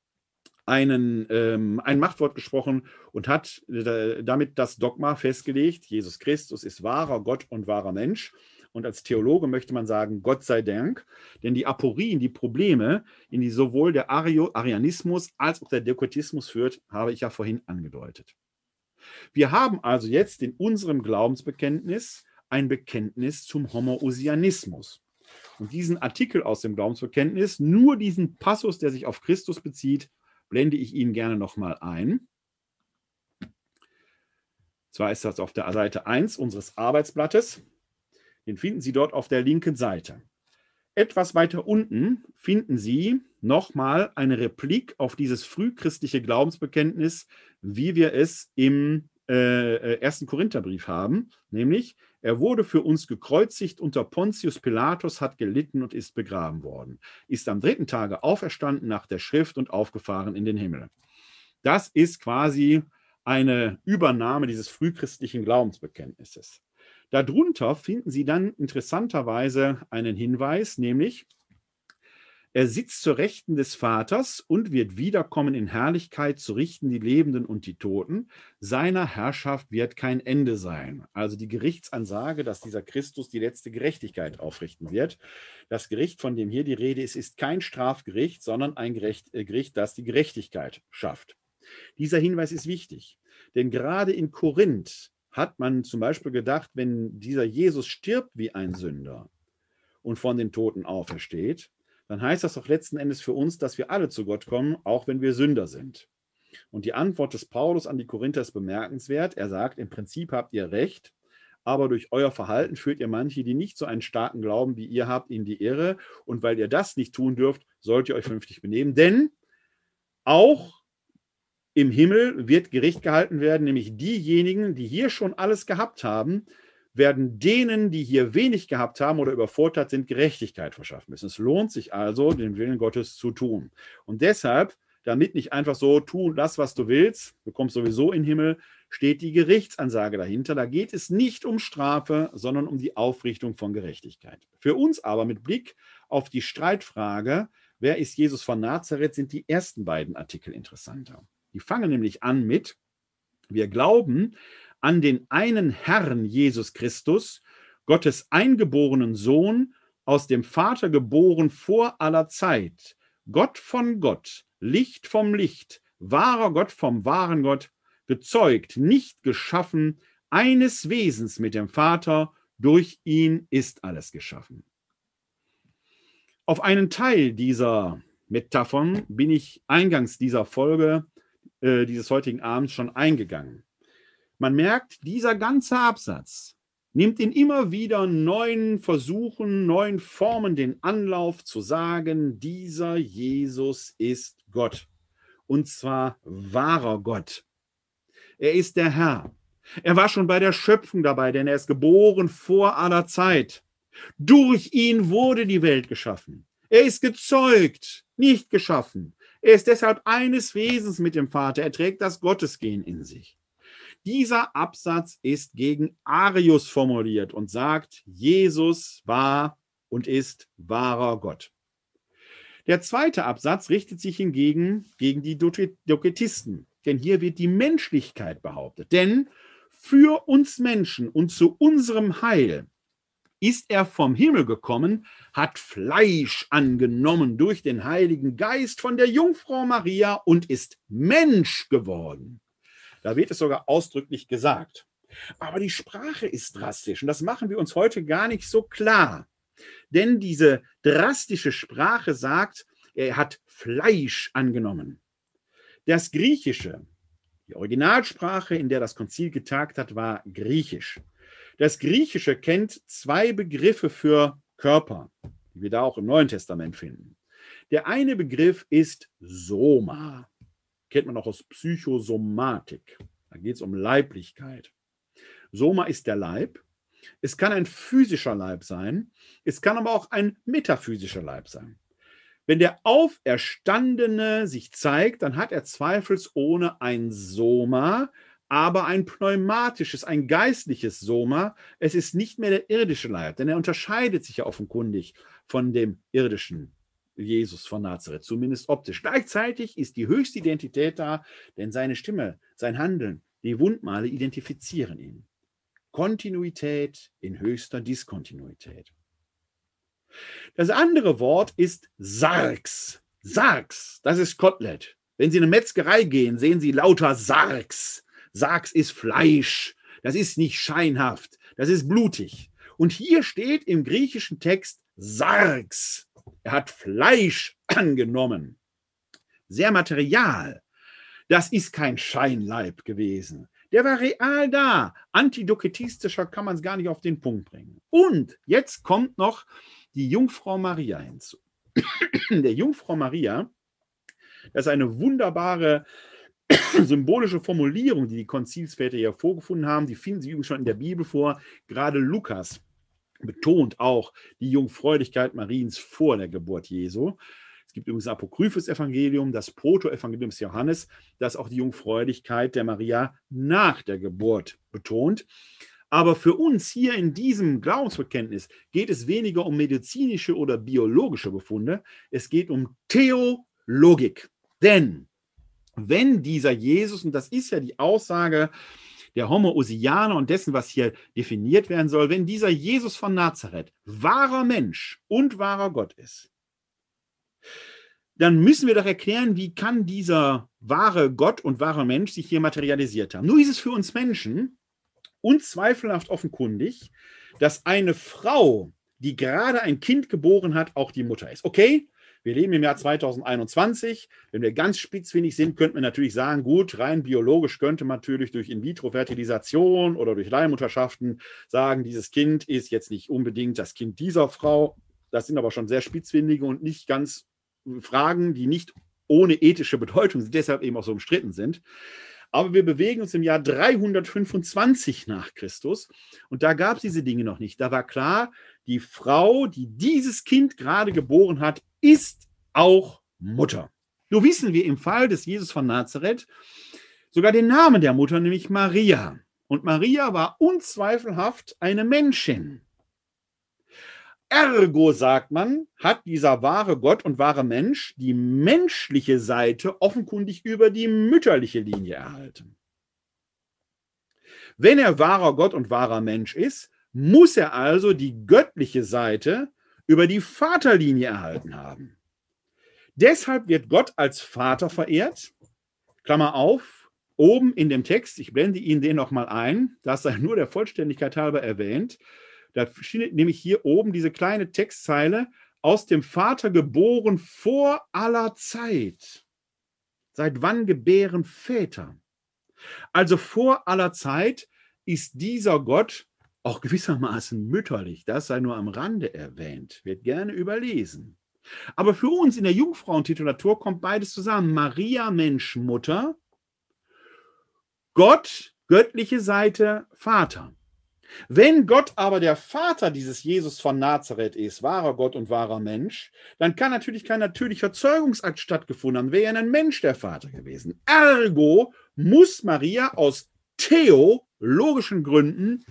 einen, ähm, ein Machtwort gesprochen und hat äh, damit das Dogma festgelegt, Jesus Christus ist wahrer Gott und wahrer Mensch. Und als Theologe möchte man sagen, Gott sei Dank, denn die Aporien, die Probleme, in die sowohl der Ario, Arianismus als auch der Dekotismus führt, habe ich ja vorhin angedeutet. Wir haben also jetzt in unserem Glaubensbekenntnis ein Bekenntnis zum Homoousianismus. Und diesen Artikel aus dem Glaubensbekenntnis, nur diesen Passus, der sich auf Christus bezieht, blende ich Ihnen gerne nochmal ein. Zwar ist das auf der Seite 1 unseres Arbeitsblattes. Den finden Sie dort auf der linken Seite. Etwas weiter unten finden Sie nochmal eine Replik auf dieses frühchristliche Glaubensbekenntnis, wie wir es im äh, äh ersten Korintherbrief haben, nämlich er wurde für uns gekreuzigt unter Pontius Pilatus, hat gelitten und ist begraben worden, ist am dritten Tage auferstanden nach der Schrift und aufgefahren in den Himmel. Das ist quasi eine Übernahme dieses frühchristlichen Glaubensbekenntnisses. Darunter finden Sie dann interessanterweise einen Hinweis, nämlich er sitzt zur Rechten des Vaters und wird wiederkommen in Herrlichkeit zu richten die Lebenden und die Toten. Seiner Herrschaft wird kein Ende sein. Also die Gerichtsansage, dass dieser Christus die letzte Gerechtigkeit aufrichten wird. Das Gericht, von dem hier die Rede ist, ist kein Strafgericht, sondern ein Gericht, äh, Gericht das die Gerechtigkeit schafft. Dieser Hinweis ist wichtig, denn gerade in Korinth hat man zum Beispiel gedacht, wenn dieser Jesus stirbt wie ein Sünder und von den Toten aufersteht, dann heißt das doch letzten Endes für uns, dass wir alle zu Gott kommen, auch wenn wir Sünder sind. Und die Antwort des Paulus an die Korinther ist bemerkenswert. Er sagt, im Prinzip habt ihr recht, aber durch euer Verhalten führt ihr manche, die nicht so einen starken Glauben wie ihr habt, in die Irre. Und weil ihr das nicht tun dürft, sollt ihr euch vernünftig benehmen. Denn auch im Himmel wird Gericht gehalten werden, nämlich diejenigen, die hier schon alles gehabt haben, werden denen, die hier wenig gehabt haben oder überfordert sind, Gerechtigkeit verschaffen müssen. Es lohnt sich also, den Willen Gottes zu tun. Und deshalb, damit nicht einfach so, tu das, was du willst, du kommst sowieso in den Himmel, steht die Gerichtsansage dahinter. Da geht es nicht um Strafe, sondern um die Aufrichtung von Gerechtigkeit. Für uns aber mit Blick auf die Streitfrage, wer ist Jesus von Nazareth, sind die ersten beiden Artikel interessanter. Die fangen nämlich an mit, wir glauben an den einen Herrn Jesus Christus, Gottes eingeborenen Sohn, aus dem Vater geboren vor aller Zeit, Gott von Gott, Licht vom Licht, wahrer Gott vom wahren Gott, gezeugt, nicht geschaffen, eines Wesens mit dem Vater, durch ihn ist alles geschaffen. Auf einen Teil dieser Metaphern bin ich eingangs dieser Folge äh, dieses heutigen Abends schon eingegangen. Man merkt, dieser ganze Absatz nimmt in immer wieder neuen Versuchen, neuen Formen den Anlauf zu sagen, dieser Jesus ist Gott. Und zwar wahrer Gott. Er ist der Herr. Er war schon bei der Schöpfung dabei, denn er ist geboren vor aller Zeit. Durch ihn wurde die Welt geschaffen. Er ist gezeugt, nicht geschaffen. Er ist deshalb eines Wesens mit dem Vater. Er trägt das Gottesgehen in sich. Dieser Absatz ist gegen Arius formuliert und sagt, Jesus war und ist wahrer Gott. Der zweite Absatz richtet sich hingegen gegen die Doketisten, denn hier wird die Menschlichkeit behauptet. Denn für uns Menschen und zu unserem Heil ist er vom Himmel gekommen, hat Fleisch angenommen durch den Heiligen Geist von der Jungfrau Maria und ist Mensch geworden. Da wird es sogar ausdrücklich gesagt. Aber die Sprache ist drastisch und das machen wir uns heute gar nicht so klar. Denn diese drastische Sprache sagt, er hat Fleisch angenommen. Das Griechische, die Originalsprache, in der das Konzil getagt hat, war Griechisch. Das Griechische kennt zwei Begriffe für Körper, die wir da auch im Neuen Testament finden. Der eine Begriff ist Soma kennt man auch aus Psychosomatik. Da geht es um Leiblichkeit. Soma ist der Leib. Es kann ein physischer Leib sein, es kann aber auch ein metaphysischer Leib sein. Wenn der Auferstandene sich zeigt, dann hat er zweifelsohne ein Soma, aber ein pneumatisches, ein geistliches Soma. Es ist nicht mehr der irdische Leib, denn er unterscheidet sich ja offenkundig von dem irdischen Jesus von Nazareth, zumindest optisch. Gleichzeitig ist die höchste Identität da, denn seine Stimme, sein Handeln, die Wundmale identifizieren ihn. Kontinuität in höchster Diskontinuität. Das andere Wort ist Sargs. Sargs, das ist Kotelett. Wenn Sie in eine Metzgerei gehen, sehen Sie lauter Sargs. Sargs ist Fleisch. Das ist nicht scheinhaft. Das ist blutig. Und hier steht im griechischen Text Sargs. Er hat Fleisch angenommen. Sehr material. Das ist kein Scheinleib gewesen. Der war real da. Antidoketistischer kann man es gar nicht auf den Punkt bringen. Und jetzt kommt noch die Jungfrau Maria hinzu. Der Jungfrau Maria, das ist eine wunderbare symbolische Formulierung, die die Konzilsväter hier vorgefunden haben. Die finden Sie übrigens schon in der Bibel vor. Gerade Lukas betont auch die Jungfräulichkeit Mariens vor der Geburt Jesu. Es gibt übrigens ein apokryphes Evangelium, das Protoevangelium des Johannes, das auch die Jungfräulichkeit der Maria nach der Geburt betont. Aber für uns hier in diesem Glaubensbekenntnis geht es weniger um medizinische oder biologische Befunde, es geht um Theologik. Denn wenn dieser Jesus, und das ist ja die Aussage der Homoousianer und dessen, was hier definiert werden soll, wenn dieser Jesus von Nazareth wahrer Mensch und wahrer Gott ist, dann müssen wir doch erklären, wie kann dieser wahre Gott und wahre Mensch sich hier materialisiert haben. Nur ist es für uns Menschen unzweifelhaft offenkundig, dass eine Frau, die gerade ein Kind geboren hat, auch die Mutter ist. Okay, wir leben im Jahr 2021. Wenn wir ganz spitzfindig sind, könnten wir natürlich sagen, gut, rein biologisch könnte man natürlich durch In-vitro-Fertilisation oder durch Leihmutterschaften sagen, dieses Kind ist jetzt nicht unbedingt das Kind dieser Frau. Das sind aber schon sehr spitzfindige und nicht ganz Fragen, die nicht ohne ethische Bedeutung sind, deshalb eben auch so umstritten sind. Aber wir bewegen uns im Jahr 325 nach Christus und da gab es diese Dinge noch nicht. Da war klar, die Frau, die dieses Kind gerade geboren hat, ist auch Mutter. Nur wissen wir im Fall des Jesus von Nazareth sogar den Namen der Mutter, nämlich Maria. Und Maria war unzweifelhaft eine Menschin. Ergo, sagt man, hat dieser wahre Gott und wahre Mensch die menschliche Seite offenkundig über die mütterliche Linie erhalten. Wenn er wahrer Gott und wahrer Mensch ist, muss er also die göttliche Seite über die Vaterlinie erhalten haben. Deshalb wird Gott als Vater verehrt. Klammer auf, oben in dem Text, ich blende Ihnen den nochmal ein, das sei nur der Vollständigkeit halber erwähnt. Da steht nämlich hier oben diese kleine Textzeile, aus dem Vater geboren vor aller Zeit. Seit wann gebären Väter? Also vor aller Zeit ist dieser Gott auch gewissermaßen mütterlich. Das sei nur am Rande erwähnt, wird gerne überlesen. Aber für uns in der Jungfrauentitulatur kommt beides zusammen. Maria, Mensch, Mutter, Gott, göttliche Seite, Vater. Wenn Gott aber der Vater dieses Jesus von Nazareth ist, wahrer Gott und wahrer Mensch, dann kann natürlich kein natürlicher Zeugungsakt stattgefunden haben, wäre ja ein Mensch der Vater gewesen. Ergo muss Maria aus theologischen Gründen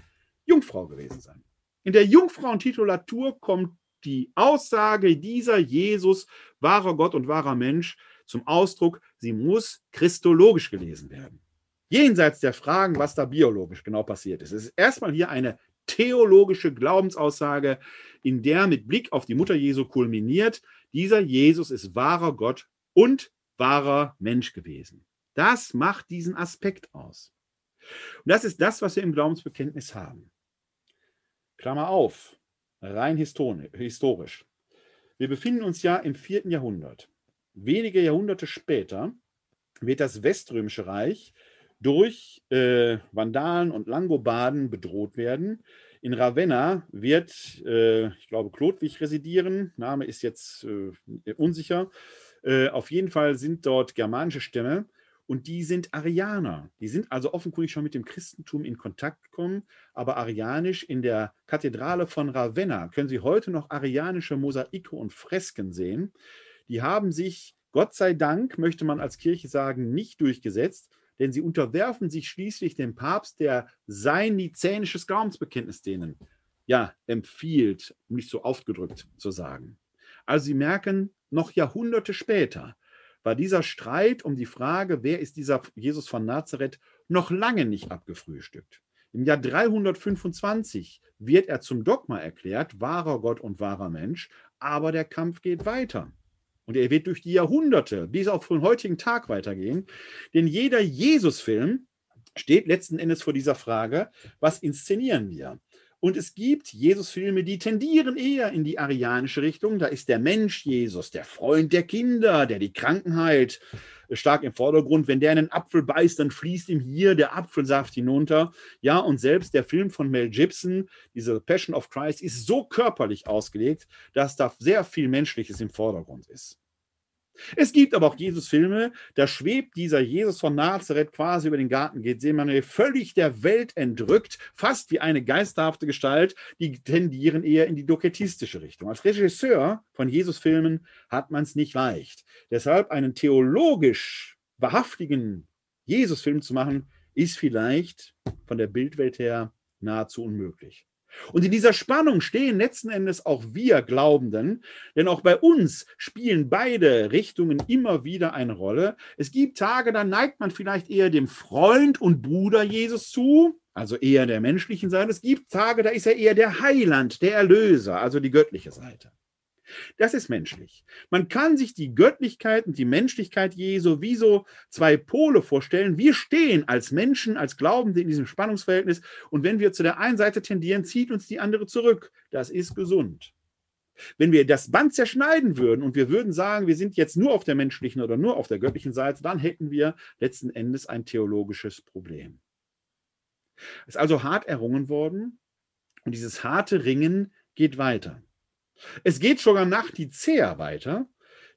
Jungfrau gewesen sein. In der Jungfrauentitulatur kommt die Aussage dieser Jesus, wahrer Gott und wahrer Mensch, zum Ausdruck, sie muss christologisch gelesen werden jenseits der Fragen, was da biologisch genau passiert ist. Es ist erstmal hier eine theologische Glaubensaussage, in der mit Blick auf die Mutter Jesu kulminiert, dieser Jesus ist wahrer Gott und wahrer Mensch gewesen. Das macht diesen Aspekt aus. Und das ist das, was wir im Glaubensbekenntnis haben. Klammer auf, rein historisch. Wir befinden uns ja im vierten Jahrhundert. Wenige Jahrhunderte später wird das Weströmische Reich durch äh, Vandalen und Langobarden bedroht werden. In Ravenna wird, äh, ich glaube, Chlodwig residieren. Name ist jetzt äh, unsicher. Äh, auf jeden Fall sind dort germanische Stämme und die sind Arianer. Die sind also offenkundig schon mit dem Christentum in Kontakt gekommen, aber arianisch in der Kathedrale von Ravenna können Sie heute noch arianische Mosaike und Fresken sehen. Die haben sich, Gott sei Dank, möchte man als Kirche sagen, nicht durchgesetzt, denn sie unterwerfen sich schließlich dem Papst, der sein nizänisches Glaubensbekenntnis denen ja empfiehlt, um nicht so aufgedrückt zu sagen. Also sie merken, noch Jahrhunderte später war dieser Streit um die Frage, wer ist dieser Jesus von Nazareth, noch lange nicht abgefrühstückt. Im Jahr 325 wird er zum Dogma erklärt, wahrer Gott und wahrer Mensch, aber der Kampf geht weiter. Und er wird durch die Jahrhunderte bis auf den heutigen Tag weitergehen. Denn jeder Jesus-Film steht letzten Endes vor dieser Frage, was inszenieren wir? Und es gibt Jesus-Filme, die tendieren eher in die arianische Richtung. Da ist der Mensch Jesus, der Freund der Kinder, der die Kranken heilt, stark im Vordergrund. Wenn der einen Apfel beißt, dann fließt ihm hier der Apfelsaft hinunter. Ja, und selbst der Film von Mel Gibson, diese Passion of Christ, ist so körperlich ausgelegt, dass da sehr viel Menschliches im Vordergrund ist. Es gibt aber auch Jesus-Filme, da schwebt dieser Jesus von Nazareth quasi über den Garten geht, wir völlig der Welt entrückt, fast wie eine geisterhafte Gestalt, die tendieren eher in die doketistische Richtung. Als Regisseur von Jesus-Filmen hat man es nicht leicht. Deshalb einen theologisch wahrhaftigen Jesus-Film zu machen, ist vielleicht von der Bildwelt her nahezu unmöglich. Und in dieser Spannung stehen letzten Endes auch wir Glaubenden, denn auch bei uns spielen beide Richtungen immer wieder eine Rolle. Es gibt Tage, da neigt man vielleicht eher dem Freund und Bruder Jesus zu, also eher der menschlichen Seite. Es gibt Tage, da ist er eher der Heiland, der Erlöser, also die göttliche Seite. Das ist menschlich. Man kann sich die Göttlichkeit und die Menschlichkeit Jesu wie so zwei Pole vorstellen. Wir stehen als Menschen, als Glaubende in diesem Spannungsverhältnis und wenn wir zu der einen Seite tendieren, zieht uns die andere zurück. Das ist gesund. Wenn wir das Band zerschneiden würden und wir würden sagen, wir sind jetzt nur auf der menschlichen oder nur auf der göttlichen Seite, dann hätten wir letzten Endes ein theologisches Problem. Es ist also hart errungen worden und dieses harte Ringen geht weiter. Es geht sogar nach Nicea weiter,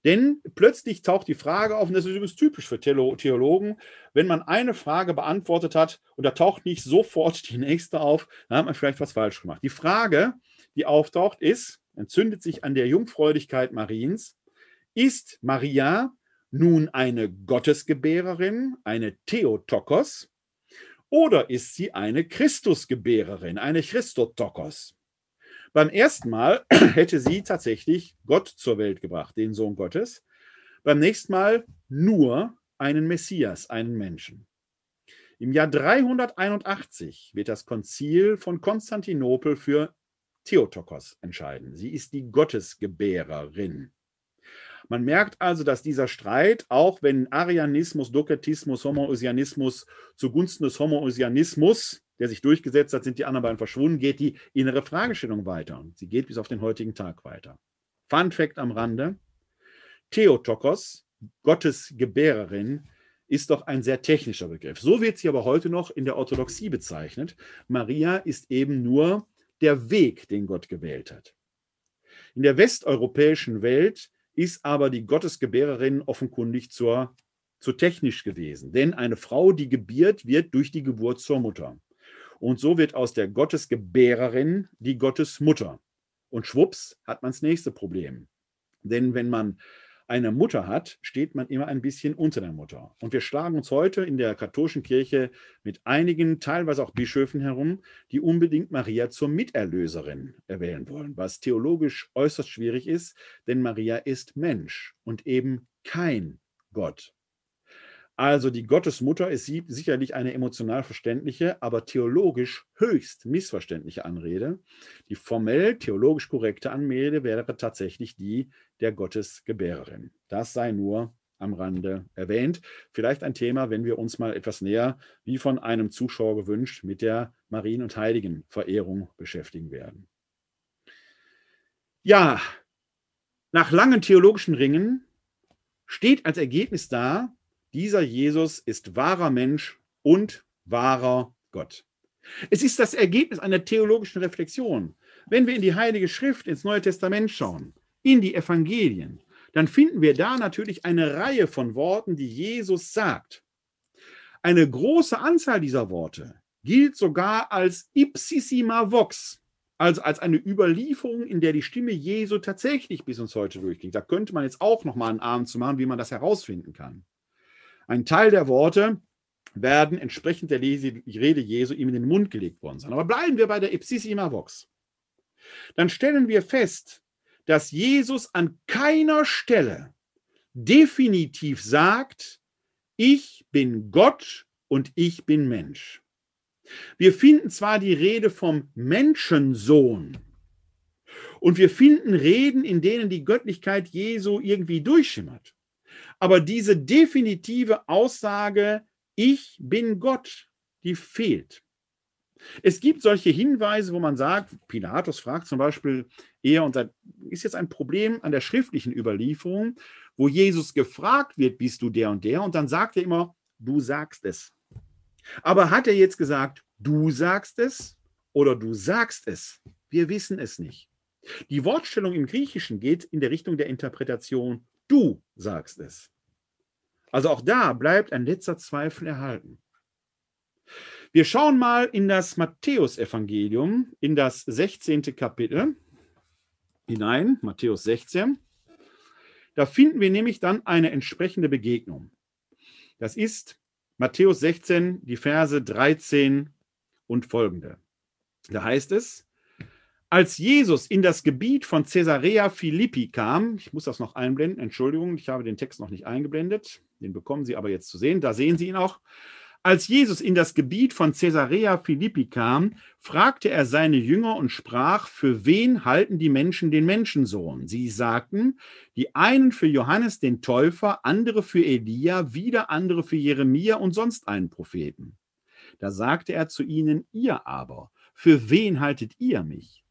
denn plötzlich taucht die Frage auf, und das ist übrigens typisch für Theologen, wenn man eine Frage beantwortet hat und da taucht nicht sofort die nächste auf, dann hat man vielleicht was falsch gemacht. Die Frage, die auftaucht, ist, entzündet sich an der Jungfräulichkeit Mariens, ist Maria nun eine Gottesgebärerin, eine Theotokos, oder ist sie eine Christusgebärerin, eine Christotokos? Beim ersten Mal hätte sie tatsächlich Gott zur Welt gebracht, den Sohn Gottes. Beim nächsten Mal nur einen Messias, einen Menschen. Im Jahr 381 wird das Konzil von Konstantinopel für Theotokos entscheiden. Sie ist die Gottesgebärerin. Man merkt also, dass dieser Streit, auch wenn Arianismus, Doketismus, Homoousianismus zugunsten des Homoousianismus, der sich durchgesetzt hat, sind die anderen beiden verschwunden, geht die innere Fragestellung weiter. Sie geht bis auf den heutigen Tag weiter. Fun Fact am Rande: Theotokos, Gottes Gebärerin, ist doch ein sehr technischer Begriff. So wird sie aber heute noch in der Orthodoxie bezeichnet. Maria ist eben nur der Weg, den Gott gewählt hat. In der westeuropäischen Welt ist aber die Gottesgebärerin offenkundig zur, zu technisch gewesen. Denn eine Frau, die gebiert, wird durch die Geburt zur Mutter. Und so wird aus der Gottesgebärerin die Gottesmutter. Und schwupps hat man das nächste Problem. Denn wenn man eine Mutter hat, steht man immer ein bisschen unter der Mutter. Und wir schlagen uns heute in der katholischen Kirche mit einigen, teilweise auch Bischöfen herum, die unbedingt Maria zur Miterlöserin erwählen wollen, was theologisch äußerst schwierig ist, denn Maria ist Mensch und eben kein Gott. Also die Gottesmutter ist sicherlich eine emotional verständliche, aber theologisch höchst missverständliche Anrede. Die formell theologisch korrekte Anrede wäre tatsächlich die der Gottesgebärerin. Das sei nur am Rande erwähnt. Vielleicht ein Thema, wenn wir uns mal etwas näher, wie von einem Zuschauer gewünscht, mit der Marien- und Heiligenverehrung beschäftigen werden. Ja, nach langen theologischen Ringen steht als Ergebnis da, dieser Jesus ist wahrer Mensch und wahrer Gott. Es ist das Ergebnis einer theologischen Reflexion. Wenn wir in die Heilige Schrift, ins Neue Testament schauen, in die Evangelien, dann finden wir da natürlich eine Reihe von Worten, die Jesus sagt. Eine große Anzahl dieser Worte gilt sogar als ipsissima vox, also als eine Überlieferung, in der die Stimme Jesu tatsächlich bis uns heute durchklingt. Da könnte man jetzt auch noch mal einen Abend zu machen, wie man das herausfinden kann. Ein Teil der Worte werden entsprechend der Rede Jesu ihm in den Mund gelegt worden sein. Aber bleiben wir bei der Ipsissima Vox. Dann stellen wir fest, dass Jesus an keiner Stelle definitiv sagt, ich bin Gott und ich bin Mensch. Wir finden zwar die Rede vom Menschensohn und wir finden Reden, in denen die Göttlichkeit Jesu irgendwie durchschimmert. Aber diese definitive Aussage, ich bin Gott, die fehlt. Es gibt solche Hinweise, wo man sagt, Pilatus fragt zum Beispiel eher, und da ist jetzt ein Problem an der schriftlichen Überlieferung, wo Jesus gefragt wird, bist du der und der? Und dann sagt er immer, du sagst es. Aber hat er jetzt gesagt, du sagst es oder du sagst es? Wir wissen es nicht. Die Wortstellung im Griechischen geht in der Richtung der Interpretation, du sagst es. Also auch da bleibt ein letzter Zweifel erhalten. Wir schauen mal in das Matthäusevangelium, in das 16. Kapitel hinein, Matthäus 16. Da finden wir nämlich dann eine entsprechende Begegnung. Das ist Matthäus 16, die Verse 13 und folgende. Da heißt es, als Jesus in das Gebiet von Caesarea Philippi kam, ich muss das noch einblenden, Entschuldigung, ich habe den Text noch nicht eingeblendet, den bekommen Sie aber jetzt zu sehen, da sehen Sie ihn auch. Als Jesus in das Gebiet von Caesarea Philippi kam, fragte er seine Jünger und sprach, für wen halten die Menschen den Menschensohn? Sie sagten, die einen für Johannes den Täufer, andere für Elia, wieder andere für Jeremia und sonst einen Propheten. Da sagte er zu ihnen, ihr aber, für wen haltet ihr mich?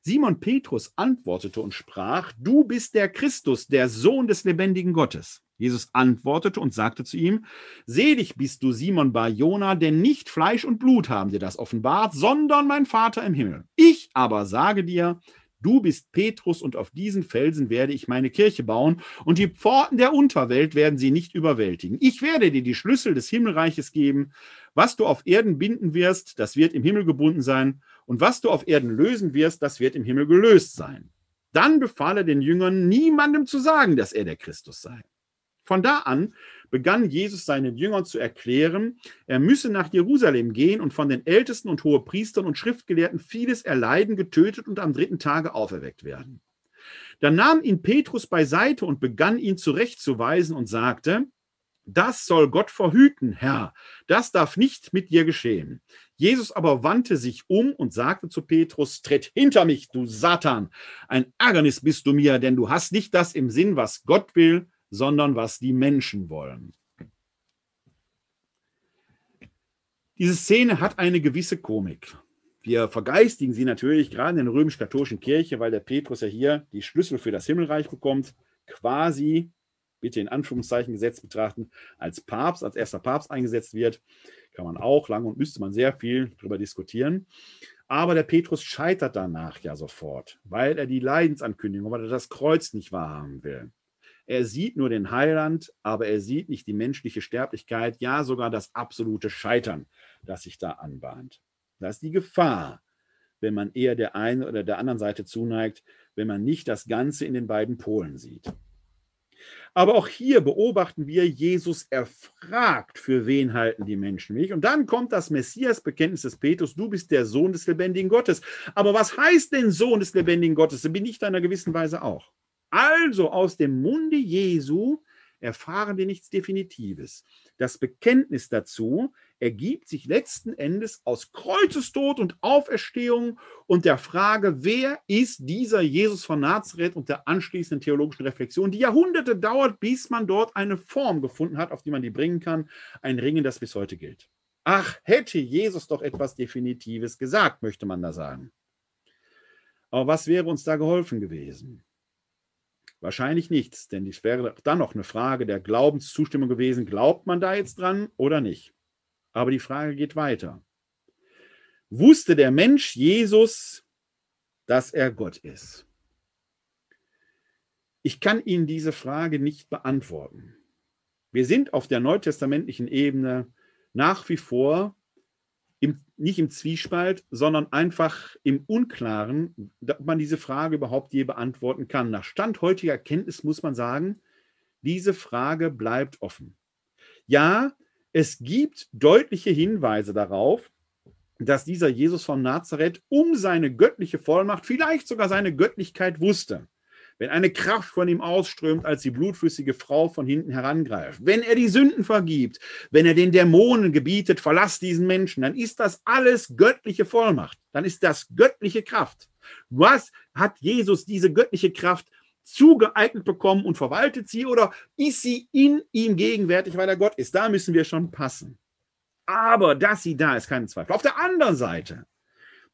Simon Petrus antwortete und sprach, du bist der Christus, der Sohn des lebendigen Gottes. Jesus antwortete und sagte zu ihm, Selig bist du, Simon Bar Jona, denn nicht Fleisch und Blut haben dir das offenbart, sondern mein Vater im Himmel. Ich aber sage dir, Du bist Petrus und auf diesen Felsen werde ich meine Kirche bauen und die Pforten der Unterwelt werden sie nicht überwältigen. Ich werde dir die Schlüssel des Himmelreiches geben. Was du auf Erden binden wirst, das wird im Himmel gebunden sein und was du auf Erden lösen wirst, das wird im Himmel gelöst sein. Dann befahl er den Jüngern, niemandem zu sagen, dass er der Christus sei. Von da an begann Jesus seinen Jüngern zu erklären, er müsse nach Jerusalem gehen und von den Ältesten und Hohepriestern und Schriftgelehrten vieles erleiden, getötet und am dritten Tage auferweckt werden. Dann nahm ihn Petrus beiseite und begann ihn zurechtzuweisen und sagte, das soll Gott verhüten, Herr. Das darf nicht mit dir geschehen. Jesus aber wandte sich um und sagte zu Petrus, tritt hinter mich, du Satan. Ein Ärgernis bist du mir, denn du hast nicht das im Sinn, was Gott will, sondern was die Menschen wollen. Diese Szene hat eine gewisse Komik. Wir vergeistigen sie natürlich gerade in der römisch-katholischen Kirche, weil der Petrus ja hier die Schlüssel für das Himmelreich bekommt, quasi, bitte in Anführungszeichen gesetzt betrachten, als Papst, als erster Papst eingesetzt wird. Kann man auch lange und müsste man sehr viel darüber diskutieren. Aber der Petrus scheitert danach ja sofort, weil er die Leidensankündigung, weil er das Kreuz nicht wahrhaben will. Er sieht nur den Heiland, aber er sieht nicht die menschliche Sterblichkeit, ja sogar das absolute Scheitern, das sich da anbahnt. Das ist die Gefahr, wenn man eher der einen oder der anderen Seite zuneigt, wenn man nicht das Ganze in den beiden Polen sieht. Aber auch hier beobachten wir, Jesus erfragt, für wen halten die Menschen mich. Und dann kommt das Messias-Bekenntnis des Petrus, du bist der Sohn des lebendigen Gottes. Aber was heißt denn Sohn des lebendigen Gottes? Bin ich da in einer gewissen Weise auch. Also aus dem Munde Jesu erfahren wir nichts Definitives. Das Bekenntnis dazu ergibt sich letzten Endes aus Kreuzestod und Auferstehung und der Frage, wer ist dieser Jesus von Nazareth und der anschließenden theologischen Reflexion, die Jahrhunderte dauert, bis man dort eine Form gefunden hat, auf die man die bringen kann. Ein Ringen, das bis heute gilt. Ach, hätte Jesus doch etwas Definitives gesagt, möchte man da sagen. Aber was wäre uns da geholfen gewesen? Wahrscheinlich nichts, denn es wäre dann noch eine Frage der Glaubenszustimmung gewesen. Glaubt man da jetzt dran oder nicht? Aber die Frage geht weiter. Wusste der Mensch Jesus, dass er Gott ist? Ich kann Ihnen diese Frage nicht beantworten. Wir sind auf der neutestamentlichen Ebene nach wie vor im, nicht im Zwiespalt, sondern einfach im Unklaren, ob man diese Frage überhaupt je beantworten kann. Nach Stand heutiger Kenntnis muss man sagen, diese Frage bleibt offen. Ja, es gibt deutliche Hinweise darauf, dass dieser Jesus von Nazareth um seine göttliche Vollmacht, vielleicht sogar seine Göttlichkeit wusste. Wenn eine Kraft von ihm ausströmt, als die blutflüssige Frau von hinten herangreift, wenn er die Sünden vergibt, wenn er den Dämonen gebietet, verlass diesen Menschen, dann ist das alles göttliche Vollmacht. Dann ist das göttliche Kraft. Was hat Jesus diese göttliche Kraft zugeeignet bekommen und verwaltet sie oder ist sie in ihm gegenwärtig, weil er Gott ist? Da müssen wir schon passen. Aber dass sie da ist, kein Zweifel. Auf der anderen Seite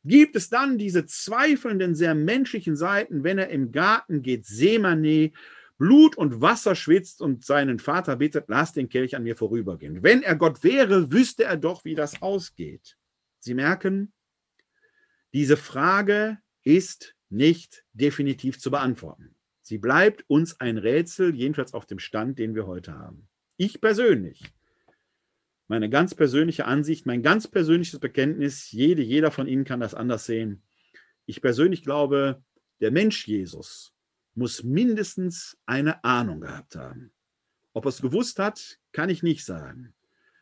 gibt es dann diese zweifelnden, sehr menschlichen Seiten, wenn er im Garten geht, Semane, Blut und Wasser schwitzt und seinen Vater bittet, lass den Kelch an mir vorübergehen. Wenn er Gott wäre, wüsste er doch, wie das ausgeht. Sie merken, diese Frage ist nicht definitiv zu beantworten. Sie bleibt uns ein Rätsel, jedenfalls auf dem Stand, den wir heute haben. Ich persönlich, meine ganz persönliche Ansicht, mein ganz persönliches Bekenntnis, jede, jeder von Ihnen kann das anders sehen. Ich persönlich glaube, der Mensch Jesus muss mindestens eine Ahnung gehabt haben. Ob er es gewusst hat, kann ich nicht sagen.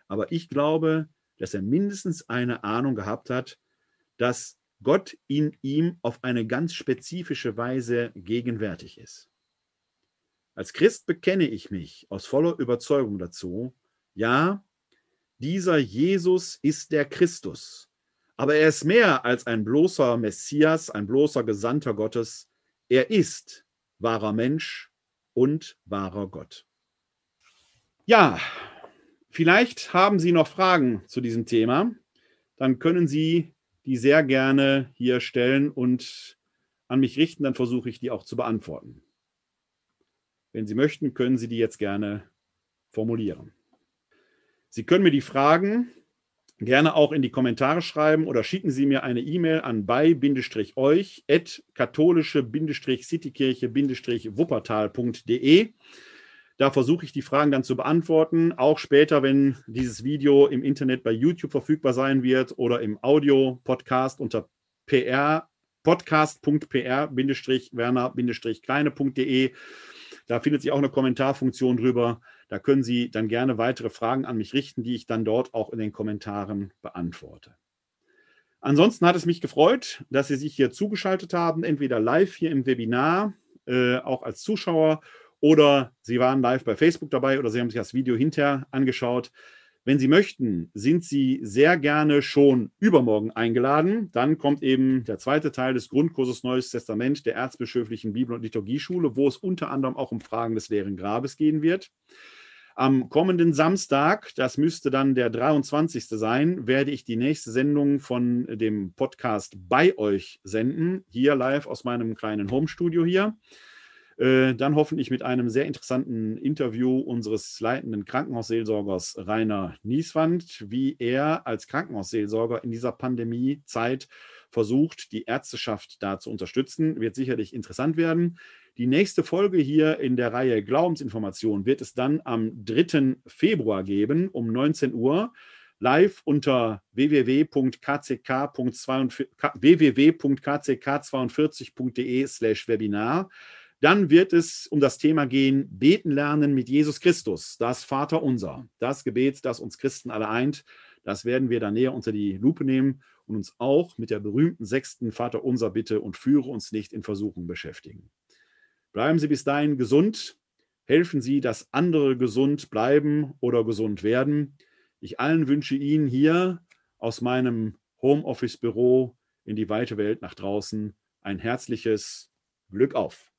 Aber ich glaube, dass er mindestens eine Ahnung gehabt hat, dass Gott in ihm auf eine ganz spezifische Weise gegenwärtig ist. Als Christ bekenne ich mich aus voller Überzeugung dazu, ja, dieser Jesus ist der Christus, aber er ist mehr als ein bloßer Messias, ein bloßer Gesandter Gottes. Er ist wahrer Mensch und wahrer Gott. Ja, vielleicht haben Sie noch Fragen zu diesem Thema. Dann können Sie die sehr gerne hier stellen und an mich richten, dann versuche ich die auch zu beantworten. Wenn Sie möchten, können Sie die jetzt gerne formulieren. Sie können mir die Fragen gerne auch in die Kommentare schreiben oder schicken Sie mir eine E-Mail an bei-euch at katholische-citykirche-wuppertal.de. Da versuche ich die Fragen dann zu beantworten, auch später, wenn dieses Video im Internet bei YouTube verfügbar sein wird oder im Audio-Podcast unter pr podcast.pr-werner-kleine.de. Da findet sich auch eine Kommentarfunktion drüber. Da können Sie dann gerne weitere Fragen an mich richten, die ich dann dort auch in den Kommentaren beantworte. Ansonsten hat es mich gefreut, dass Sie sich hier zugeschaltet haben, entweder live hier im Webinar, äh, auch als Zuschauer oder Sie waren live bei Facebook dabei oder Sie haben sich das Video hinterher angeschaut. Wenn Sie möchten, sind Sie sehr gerne schon übermorgen eingeladen. Dann kommt eben der zweite Teil des Grundkurses Neues Testament der Erzbischöflichen Bibel- und Liturgieschule, wo es unter anderem auch um Fragen des leeren Grabes gehen wird. Am kommenden Samstag, das müsste dann der 23. sein, werde ich die nächste Sendung von dem Podcast bei euch senden, hier live aus meinem kleinen Homestudio hier. Äh, dann hoffentlich mit einem sehr interessanten Interview unseres leitenden Krankenhausseelsorgers Rainer Nieswand, wie er als Krankenhausseelsorger in dieser Pandemiezeit versucht, die Ärzteschaft da zu unterstützen. Wird sicherlich interessant werden. Die nächste Folge hier in der Reihe Glaubensinformation wird es dann am 3. Februar geben, um 19 Uhr live unter www.kck42.de slash Webinar. Dann wird es um das Thema gehen, beten lernen mit Jesus Christus, das Vater unser, das Gebet, das uns Christen alle eint. Das werden wir dann näher unter die Lupe nehmen und uns auch mit der berühmten sechsten Vater unser Bitte und führe uns nicht in Versuchung beschäftigen. Bleiben Sie bis dahin gesund. Helfen Sie, dass andere gesund bleiben oder gesund werden. Ich allen wünsche Ihnen hier aus meinem Homeoffice-Büro in die weite Welt nach draußen ein herzliches Glück auf.